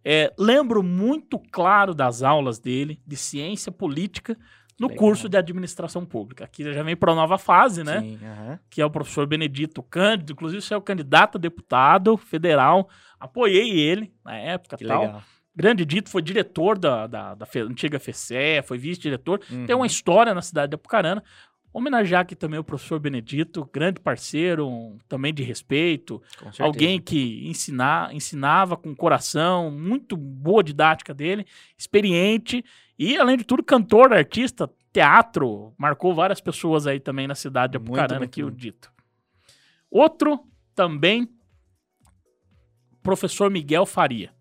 É, lembro muito claro das aulas dele de ciência política no Legal. curso de administração pública. Aqui já vem para a nova fase, né? Sim, aham. Que é o professor Benedito Cândido. Inclusive, você é o candidato a deputado federal. Apoiei ele na época Que tal. legal. Grande Dito foi diretor da, da, da antiga FECE, foi vice-diretor. Tem Uhum. uma história na cidade de Apucarana. Homenagear aqui também o professor Benedito, grande parceiro, um- também de respeito. Alguém que ensina, ensinava com coração, muito boa didática dele, experiente e, além de tudo, cantor, artista, teatro, marcou várias pessoas aí também na cidade de Apucarana, muito aqui o. Dito. Outro também, professor Miguel Faria.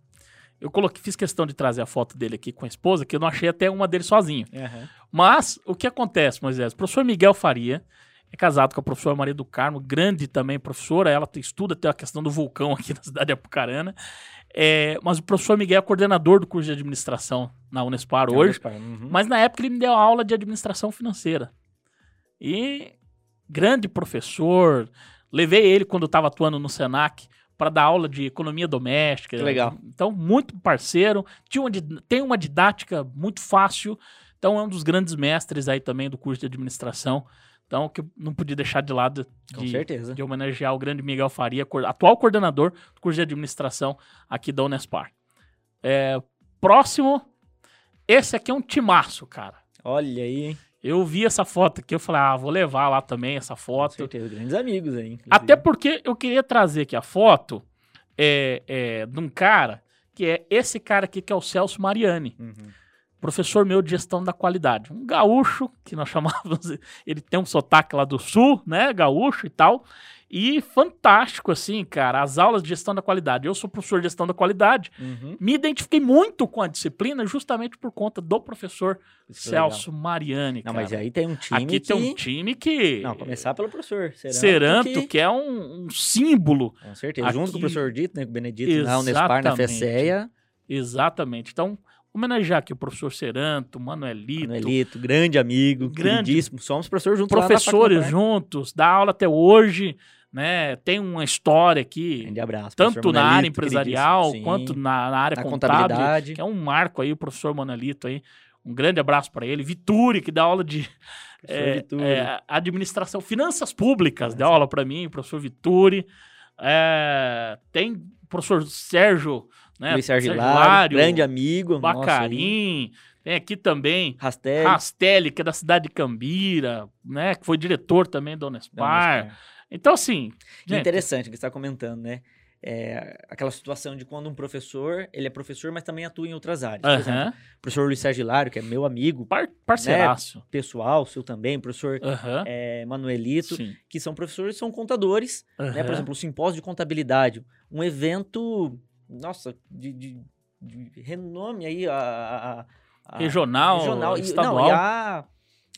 Eu coloquei, fiz questão de trazer a foto dele aqui com a esposa, que eu não achei até uma dele sozinho. Mas o que acontece, Moisés? O professor Miguel Faria é casado com a professora Maria do Carmo, grande também professora. Ela estuda até a questão do vulcão aqui [laughs] na cidade de Apucarana. É, mas o professor Miguel é coordenador do curso de administração na Unespar hoje. Uhum. Mas na época ele me deu aula de administração financeira. E grande professor. Levei ele quando eu estava atuando no Senac para dar aula de economia doméstica. Que legal. Então, muito parceiro. Tinha uma, tem uma didática muito fácil. Então, é um dos grandes mestres aí também do curso de administração. Então, que eu não podia deixar de lado Com de, certeza. de homenagear o grande Miguel Faria, atual coordenador do curso de administração aqui da Unespar. É, próximo, esse aqui é um timaço, cara. Olha aí, hein? Eu vi essa foto aqui, eu falei, ah, vou levar lá também essa Com foto. certeza. Grandes amigos aí. inclusive. Até porque eu queria trazer aqui a foto é, é, de um cara que é esse cara aqui, que é o Celso Mariani, Uhum. Professor meu de gestão da qualidade. Um gaúcho, que nós chamávamos, [laughs] ele tem um sotaque lá do sul, né, gaúcho e tal, e fantástico, assim, cara, as aulas de gestão da qualidade. Eu sou professor de gestão da qualidade, Uhum. me identifiquei muito com a disciplina justamente por conta do professor Isso é legal. Celso Mariani, Não, cara. mas aí tem um time Aqui que... tem um time que... Não, começar pelo professor Seranto. Seranto, que- que é um, um símbolo Com certeza. Junto Aqui- com o professor Dito, né? Com o Benedito na Unespar, na Exatamente. FECEA. Exatamente. Então, homenagear aqui o professor Seranto, Manuelito, Manuelito, grande amigo, Grande. queridíssimo. Somos professores juntos professores juntos, dá aula até hoje, né? Tem uma história aqui, Grande abraço. tanto na área empresarial quanto na, na área na contábil, contabilidade. que é um marco aí, o professor Manuelito aí. Um grande abraço para ele. Vituri, que dá aula de é, é, administração, finanças públicas, deu aula para mim, professor Vituri. É, tem o professor Sérgio, né? Luiz Sérgio Hilário, grande amigo. Bacarim. Tem aqui também Rastelli. Rastelli, que é da cidade de Cambira, né? Que foi diretor também da Unespar. Unespar. Então, assim, gente, interessante o que você está comentando, né? É, aquela situação de quando um professor, ele é professor, mas também atua em outras áreas. Por exemplo, o professor Luiz Sérgio Hilário, que é meu amigo par- parceiraço. pessoal, seu também, o professor Aham, é, Manuelito, sim. que são professores, são contadores, né? Por exemplo, o simpósio de contabilidade, um evento, nossa, de, de- de renome aí, a, a- a- regional, regional e, estadual. não, e a,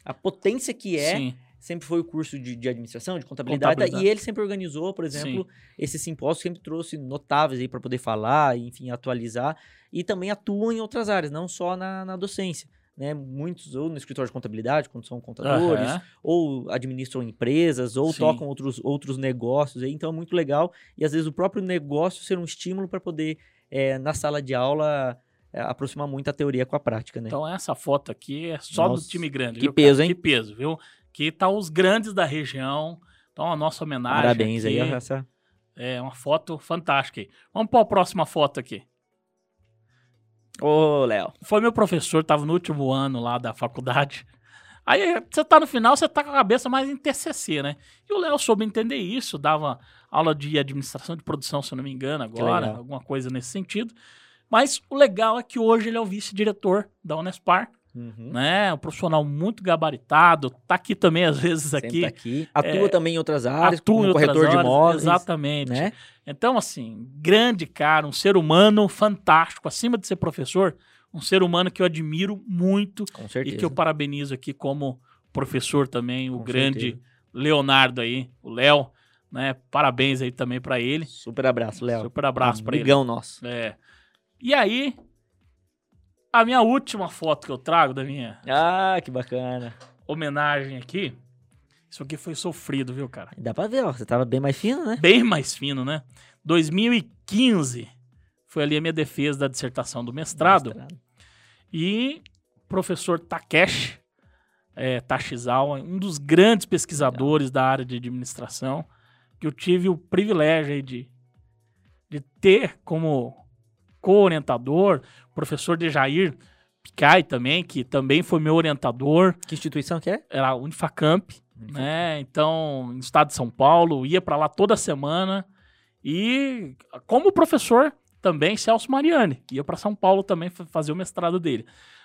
a potência que é, Sim, sempre foi o curso de, de administração, de contabilidade, Contabilidade. e ele sempre organizou, por exemplo, esse simpósio, sempre trouxe notáveis aí para poder falar, enfim, atualizar, e também atuam em outras áreas, não só na, na docência. Né, muitos ou no escritório de contabilidade, quando são contadores, aham. ou administram empresas, ou Sim. tocam outros, outros negócios. Aí, então é muito legal. E às vezes o próprio negócio ser um estímulo para poder, eh, na sala de aula, eh, aproximar muito a teoria com a prática, né? Então essa foto aqui é só Nossa, do time grande. que viu, peso, cara? hein? Que peso, viu? Que tá os grandes da região. Então a nossa homenagem Parabéns aqui aí. Essa... é uma foto fantástica. Vamos para a próxima foto aqui. Ô, Léo. Foi meu professor, tava no último ano lá da faculdade. Aí você tá no final, você tá com a cabeça mais em TCC, né? E o Léo soube entender isso, dava aula de administração de produção, se eu não me engano, agora, alguma coisa nesse sentido. Mas o legal é que hoje ele é o vice-diretor da Unespar, Uhum. né? Um profissional muito gabaritado, tá aqui também às vezes Senta aqui. aqui. Atua é, também em outras áreas, Atua como em corretor de imóveis. Exatamente. Né? Então, assim, grande cara, um ser humano fantástico, acima de ser professor, um ser humano que eu admiro muito Com e que eu parabenizo aqui como professor também, o Com grande certeza. Leonardo aí, o Léo, né? Parabéns aí também pra ele. Super abraço, Léo. Super abraço pra ele. Amigão nosso. É. E aí, a minha última foto que eu trago da minha Ah, que bacana. homenagem aqui, isso aqui foi sofrido, viu, cara? Dá pra ver, ó. Você tava bem mais fino, né? Bem mais fino, né? 2015 foi ali a minha defesa da dissertação do mestrado. E o professor Takeshi é, Tashizawa, um dos grandes pesquisadores da área de administração, que eu tive o privilégio aí de, de ter como co-orientador, professor Dejair Picai também, que também foi meu orientador, Que instituição que é? era a Unifacamp, né? Então, no estado de São Paulo, ia para lá toda semana. E como professor também, Celso Mariani, ia para São Paulo também fa- fazer o mestrado dele.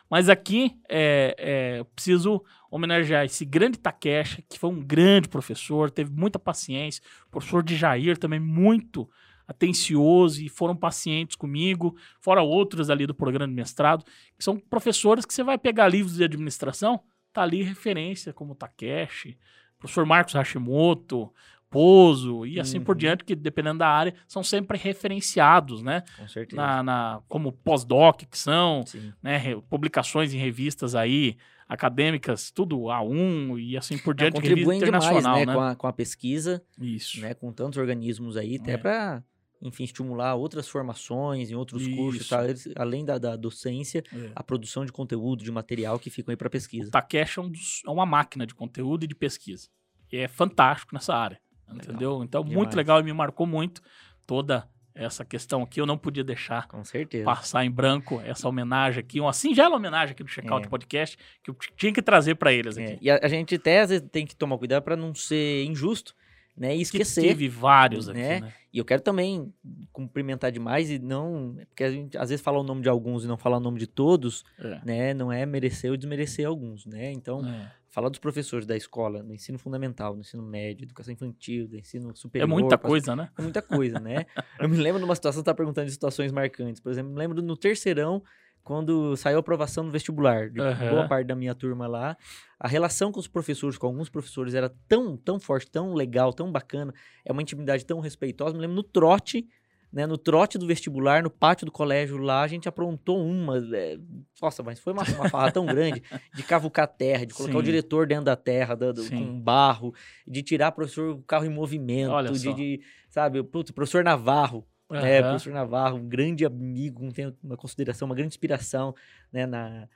Mas aqui é, é, eu preciso homenagear esse grande Takeshi, que foi um grande professor, teve muita paciência. Professor de Jair também muito atencioso e foram pacientes comigo, fora outros ali do programa de mestrado, que são professores que você vai pegar livros de administração, tá ali referência, como Takeshi, professor Marcos Hashimoto, Pozo e assim por Uhum. diante, que dependendo da área, são sempre referenciados, né? Com certeza. Na, na- como pós-doc que são, Sim. né? Publicações em revistas aí, acadêmicas, tudo A1 e assim por Não, diante, revista contribuem demais, internacional, né, né? Com, a, com a pesquisa, Isso. né, com tantos organismos aí, até É. para, enfim, estimular outras formações em outros cursos, Isso. tá? Eles, além da, da docência, É. a produção de conteúdo, de material que ficam aí para O pesquisa. Takeshi é, um dos- é uma máquina de conteúdo e de pesquisa. E é fantástico nessa área. Entendeu? Então, Demais. muito legal e me marcou muito toda essa questão aqui. Eu não podia deixar Com certeza. passar em branco essa homenagem aqui, uma singela homenagem aqui do Checkout É. Podcast, que eu tinha que trazer para eles É, aqui. e a, a gente até às vezes tem que tomar cuidado para não ser injusto, né, e Que esquecer. teve vários aqui, né? né? E eu quero também cumprimentar demais e não, porque a gente às vezes fala o nome de alguns e não fala o nome de todos, É. né? Não é merecer ou desmerecer alguns, né? Então, É. falar dos professores da escola, no ensino fundamental, no ensino médio, educação infantil, do ensino É superior, muita passo- coisa, né? é muita coisa, né? [laughs] Eu me lembro de uma situação, você tá perguntando de situações marcantes. Por exemplo, me lembro no terceirão, quando saiu a aprovação no vestibular, de Aham. boa parte da minha turma lá, a relação com os professores, com alguns professores, era tão, tão forte, tão legal, tão bacana, é uma intimidade tão respeitosa. Me lembro no trote, né, no trote do vestibular, no pátio do colégio lá, a gente aprontou uma. é, nossa, mas foi uma, uma farra tão grande de cavucar terra, de colocar o Sim. diretor dentro da terra, da- do- Sim. com barro, de tirar o professor o carro em movimento, Olha de, de, sabe, putz, professor Navarro, né, Aham. professor Navarro, um grande amigo, um- tem uma consideração, uma grande inspiração, né, na,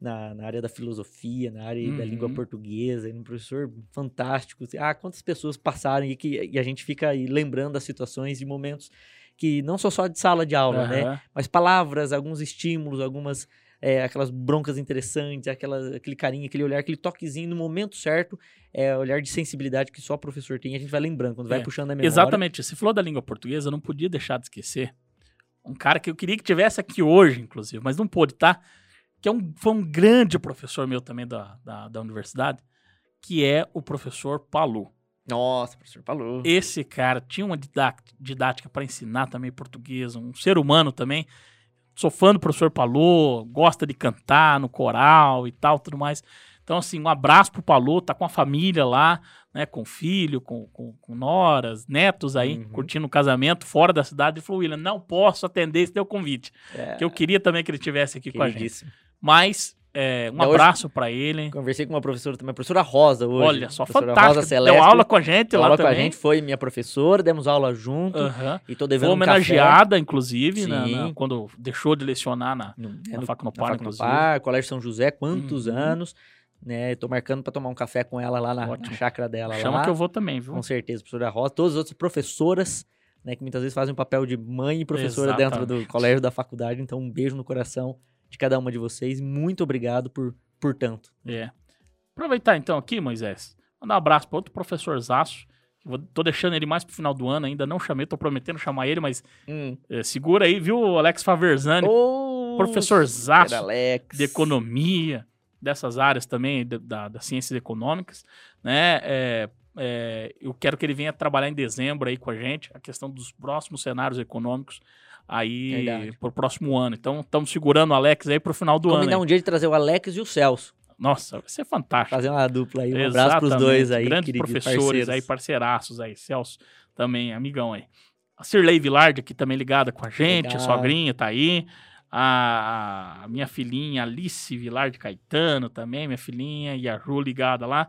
na, na área da filosofia, na área da língua Uhum. portuguesa, um professor fantástico. Ah, quantas pessoas passaram e que e a gente fica aí lembrando das situações e momentos que não só só de sala de aula, né, Aham. mas palavras, alguns estímulos, algumas é, aquelas broncas interessantes, aquela, aquele carinho, aquele olhar, aquele toquezinho no momento certo, é olhar de sensibilidade que só o professor tem, a gente vai lembrando quando vai É, puxando a memória. Exatamente. Você falou da língua portuguesa, eu não podia deixar de esquecer. Um cara que eu queria que tivesse aqui hoje, inclusive, mas não pôde, tá? Que é um, foi um grande professor meu também da, da, da universidade, que é o professor Palu. Nossa, professor falou. Esse cara tinha uma didática para ensinar também português, um ser humano também. Sou fã do professor Palu, gosta de cantar no coral e tal, tudo mais. Então, assim, um abraço pro Palu, tá com a família lá, né, com filho, com, com, com noras, netos aí, Uhum. curtindo o casamento fora da cidade. Ele falou, William, não posso atender esse teu convite. É, Que eu queria também que ele estivesse aqui com a gente. Mas, é, um hoje- abraço para ele. Conversei com uma professora também, a professora Rosa hoje. Olha só, fantástico. Rosa Celeste, Deu aula com a gente lá aula com também. a gente, foi minha professora, demos aula junto. Aham. E tô devendo Foi um homenageada, inclusive, na- Sim. na- quando deixou de lecionar na, no, é, na no, Facnopar, na inclusive. Facnopar, Colégio São José, quantos Uhum. anos. Né, tô marcando para tomar um café com ela lá na, na chácara dela. Chama lá. que eu vou também, viu? Com certeza, professora Rosa, todas as outras professoras, né, que muitas vezes fazem o papel de mãe e professora dentro do Exatamente. colégio da faculdade. Então, um beijo no coração de cada uma de vocês. Muito obrigado por, por tanto. É. Aproveitar então aqui, Moisés, mandar um abraço para outro professor Zaço. vou- Tô deixando ele mais pro final do ano, ainda não chamei, tô prometendo chamar ele, mas Hum. é, segura aí, viu, Alex Faverzani, Ô, professor Zaço Alex. de economia, dessas áreas também, da, da- das ciências econômicas, né? É, é, eu quero que ele venha trabalhar em dezembro aí com a gente, a questão dos próximos cenários econômicos aí Verdade. pro próximo ano. Então, estamos segurando o Alex aí pro final do ano. Combinar um dia de trazer o Alex e o Celso. Nossa, vai ser fantástico. Fazer uma dupla aí. Um abraço pros Exatamente. dois aí, Grandes queridos professores parceiros. aí, parceiraços aí. Celso também, amigão aí. A Cirlei Vilard aqui também ligada com a gente, a Legal. sogrinha tá aí. A, a minha filhinha Alice Vilard Caetano também, minha filhinha, e a Ju ligada lá,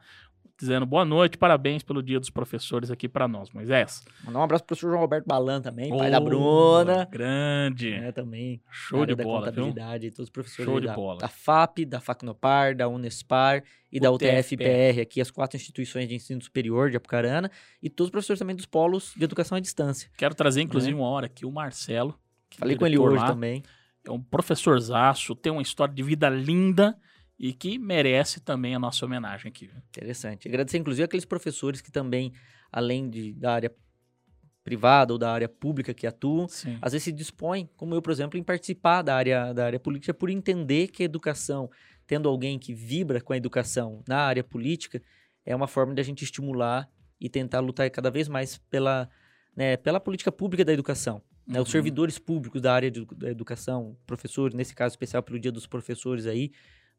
dizendo boa noite, parabéns pelo dia dos professores aqui pra nós, Moisés. Mandar um abraço pro professor João Roberto Balan também, pai da Bruna. Grande. Né, também. Show de bola, viu? contabilidade, todos os professores Show de da, bola. da FAP, da Facnopar, da Unespar e da UTFPR. Aqui as quatro instituições de ensino superior de Apucarana, e todos os professores também dos polos de educação à distância. Quero trazer, inclusive, uma hora aqui o Marcelo. é Falei com ele hoje lá. também. é um professorzaço, tem uma história de vida linda e que merece também a nossa homenagem aqui. Interessante. Agradecer, inclusive, aqueles professores que também, além de, da área privada ou da área pública que atuam, Sim. às vezes se dispõem, como eu, por exemplo, em participar da área, da área política por entender que a educação, tendo alguém que vibra com a educação na área política, é uma forma de a gente estimular e tentar lutar cada vez mais pela né, pela política pública da educação. Né, Os Uhum. servidores públicos da área de, da educação, professores, nesse caso especial pelo Dia dos Professores aí,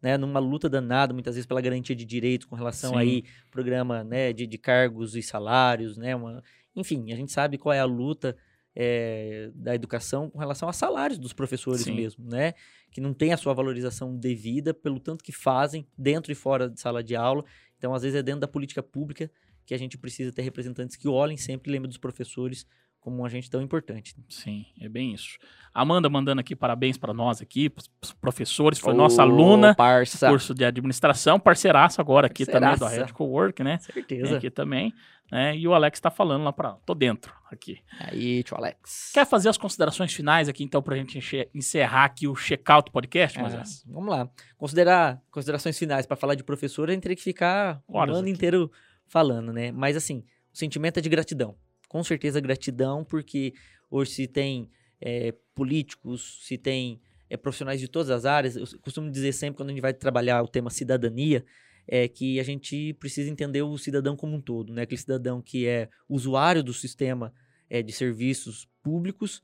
né, numa luta danada, muitas vezes pela garantia de direitos com relação Sim. aí programa né, de, de cargos e salários, né, uma, enfim, a gente sabe qual é a luta eh, da educação com relação a salários dos professores Sim. mesmo, né, que não tem a sua valorização devida pelo tanto que fazem dentro e fora de sala de aula. Então, às vezes é dentro da política pública que a gente precisa ter representantes que olhem sempre e lembrem dos professores como um agente tão importante. Sim, é bem isso. Amanda mandando aqui parabéns para nós aqui, pros professores, foi Ô, nossa aluna parça. curso de administração, parceiraça agora aqui também do Parceiraça. Red Cowork, né? Tem Certeza. aqui também, né? E o Alex tá falando lá para, tô dentro aqui. Aí, tio Alex. Quer fazer as considerações finais aqui então pra gente enche- encerrar aqui o Checkout Podcast, Moisés? vamos lá. Considerar considerações finais para falar de professor, a gente teria que ficar o Horas ano aqui. inteiro falando, né? Mas assim, o sentimento é de gratidão. Com certeza gratidão, porque hoje se tem eh, políticos, se tem eh, profissionais de todas as áreas. Eu costumo dizer sempre, quando a gente vai trabalhar o tema cidadania, é que a gente precisa entender o cidadão como um todo, né? Aquele cidadão que é usuário do sistema eh, de serviços públicos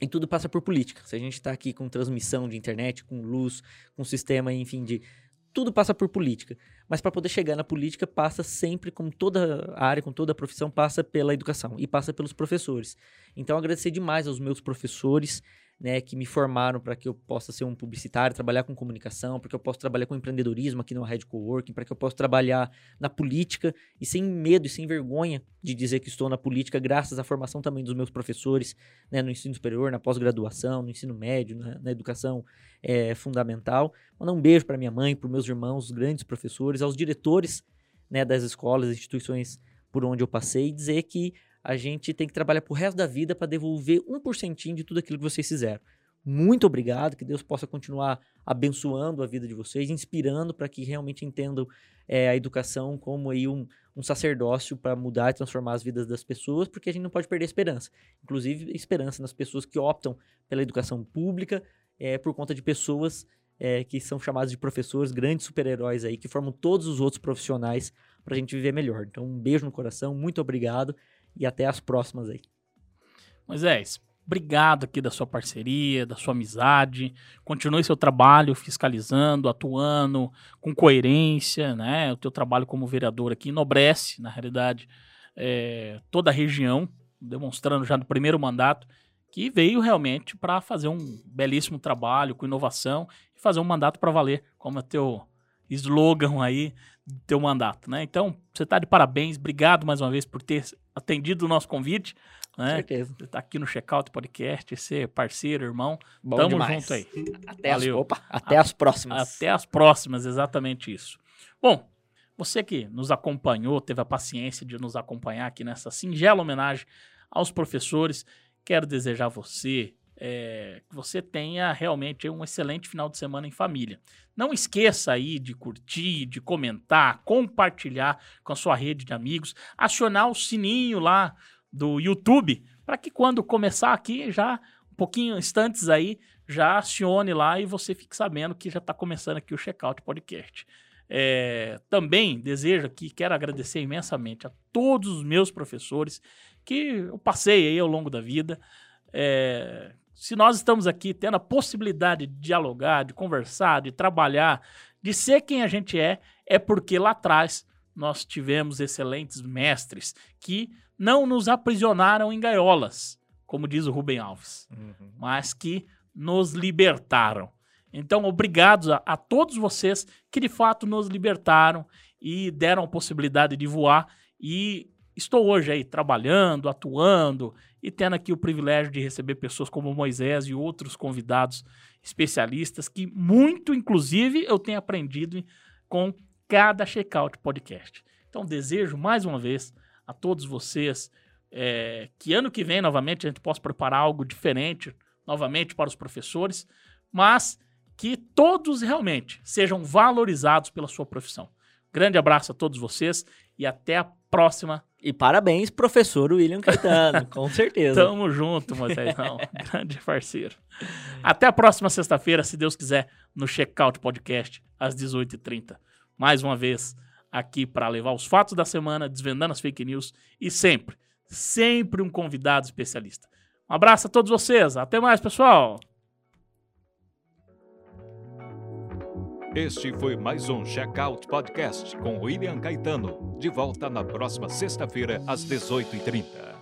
e tudo passa por política. Se a gente está aqui com transmissão de internet, com luz, com sistema, enfim, de tudo passa por política. Mas para poder chegar na política passa sempre, como toda a área, com toda a profissão, passa pela educação e passa pelos professores. Então agradecer demais aos meus professores, né, que me formaram para que eu possa ser um publicitário, trabalhar com comunicação, para que eu possa trabalhar com empreendedorismo aqui no Red Coworking, para que eu possa trabalhar na política e sem medo e sem vergonha de dizer que estou na política, graças à formação também dos meus professores, né, no ensino superior, na pós-graduação, no ensino médio, na, na educação eh, fundamental. Mandar um beijo para minha mãe, para meus irmãos, os grandes professores, aos diretores né, das escolas, instituições por onde eu passei, e dizer que a gente tem que trabalhar pro resto da vida para devolver um porcentinho de tudo aquilo que vocês fizeram. Muito obrigado, que Deus possa continuar abençoando a vida de vocês, inspirando para que realmente entendam eh, a educação como aí um, um sacerdócio para mudar e transformar as vidas das pessoas, porque a gente não pode perder esperança. Inclusive, esperança nas pessoas que optam pela educação pública eh, por conta de pessoas eh, que são chamadas de professores, grandes super-heróis aí, que formam todos os outros profissionais para a gente viver melhor. Então, um beijo no coração, muito obrigado e até as próximas aí. Moisés, obrigado aqui da sua parceria, da sua amizade. Continue seu trabalho fiscalizando, atuando com coerência, né? O teu trabalho como vereador aqui enobrece, na realidade, eh, toda a região, demonstrando já no primeiro mandato que veio realmente para fazer um belíssimo trabalho com inovação e fazer um mandato para valer, como é teu slogan aí do teu mandato, né? Então, você está de parabéns, obrigado mais uma vez por ter atendido o nosso convite, né? certeza. Você tá aqui no Checkout Podcast, ser parceiro, irmão. Bom Tamo demais. junto aí. Até as, Valeu. opa, até as próximas. Até as próximas, exatamente isso. Bom, você que nos acompanhou, teve a paciência de nos acompanhar aqui nessa singela homenagem aos professores, quero desejar a você é, que você tenha realmente um excelente final de semana em família. Não esqueça aí de curtir, de comentar, compartilhar com a sua rede de amigos, acionar o sininho lá do YouTube para que quando começar aqui já um pouquinho instantes aí já acione lá e você fique sabendo que já está começando aqui o Checkout Podcast. É, também desejo aqui, quero agradecer imensamente a todos os meus professores que eu passei aí ao longo da vida. É, se nós estamos aqui tendo a possibilidade de dialogar, de conversar, de trabalhar, de ser quem a gente é, é porque lá atrás nós tivemos excelentes mestres que não nos aprisionaram em gaiolas, como diz o Rubem Alves Uhum. mas que nos libertaram. Então, obrigado a, a todos vocês que de fato nos libertaram e deram a possibilidade de voar. E estou hoje aí trabalhando, atuando e tendo aqui o privilégio de receber pessoas como Moisés e outros convidados especialistas que muito, inclusive, eu tenho aprendido com cada Checkout Podcast. Então, desejo mais uma vez a todos vocês é, que ano que vem, novamente, a gente possa preparar algo diferente, novamente, para os professores, mas que todos realmente sejam valorizados pela sua profissão. Grande abraço a todos vocês e até a próxima. E parabéns, professor William Caetano, com [laughs] certeza. Tamo junto, Moisésão. [laughs] Grande parceiro. Até a próxima sexta-feira, se Deus quiser, no Checkout Podcast, às 18h30. Mais uma vez, aqui para levar os fatos da semana, desvendando as fake news e sempre sempre um convidado especialista. Um abraço a todos vocês. Até mais, pessoal. Este foi mais um Checkout Podcast com William Caetano. De volta na próxima sexta-feira, às 18h30.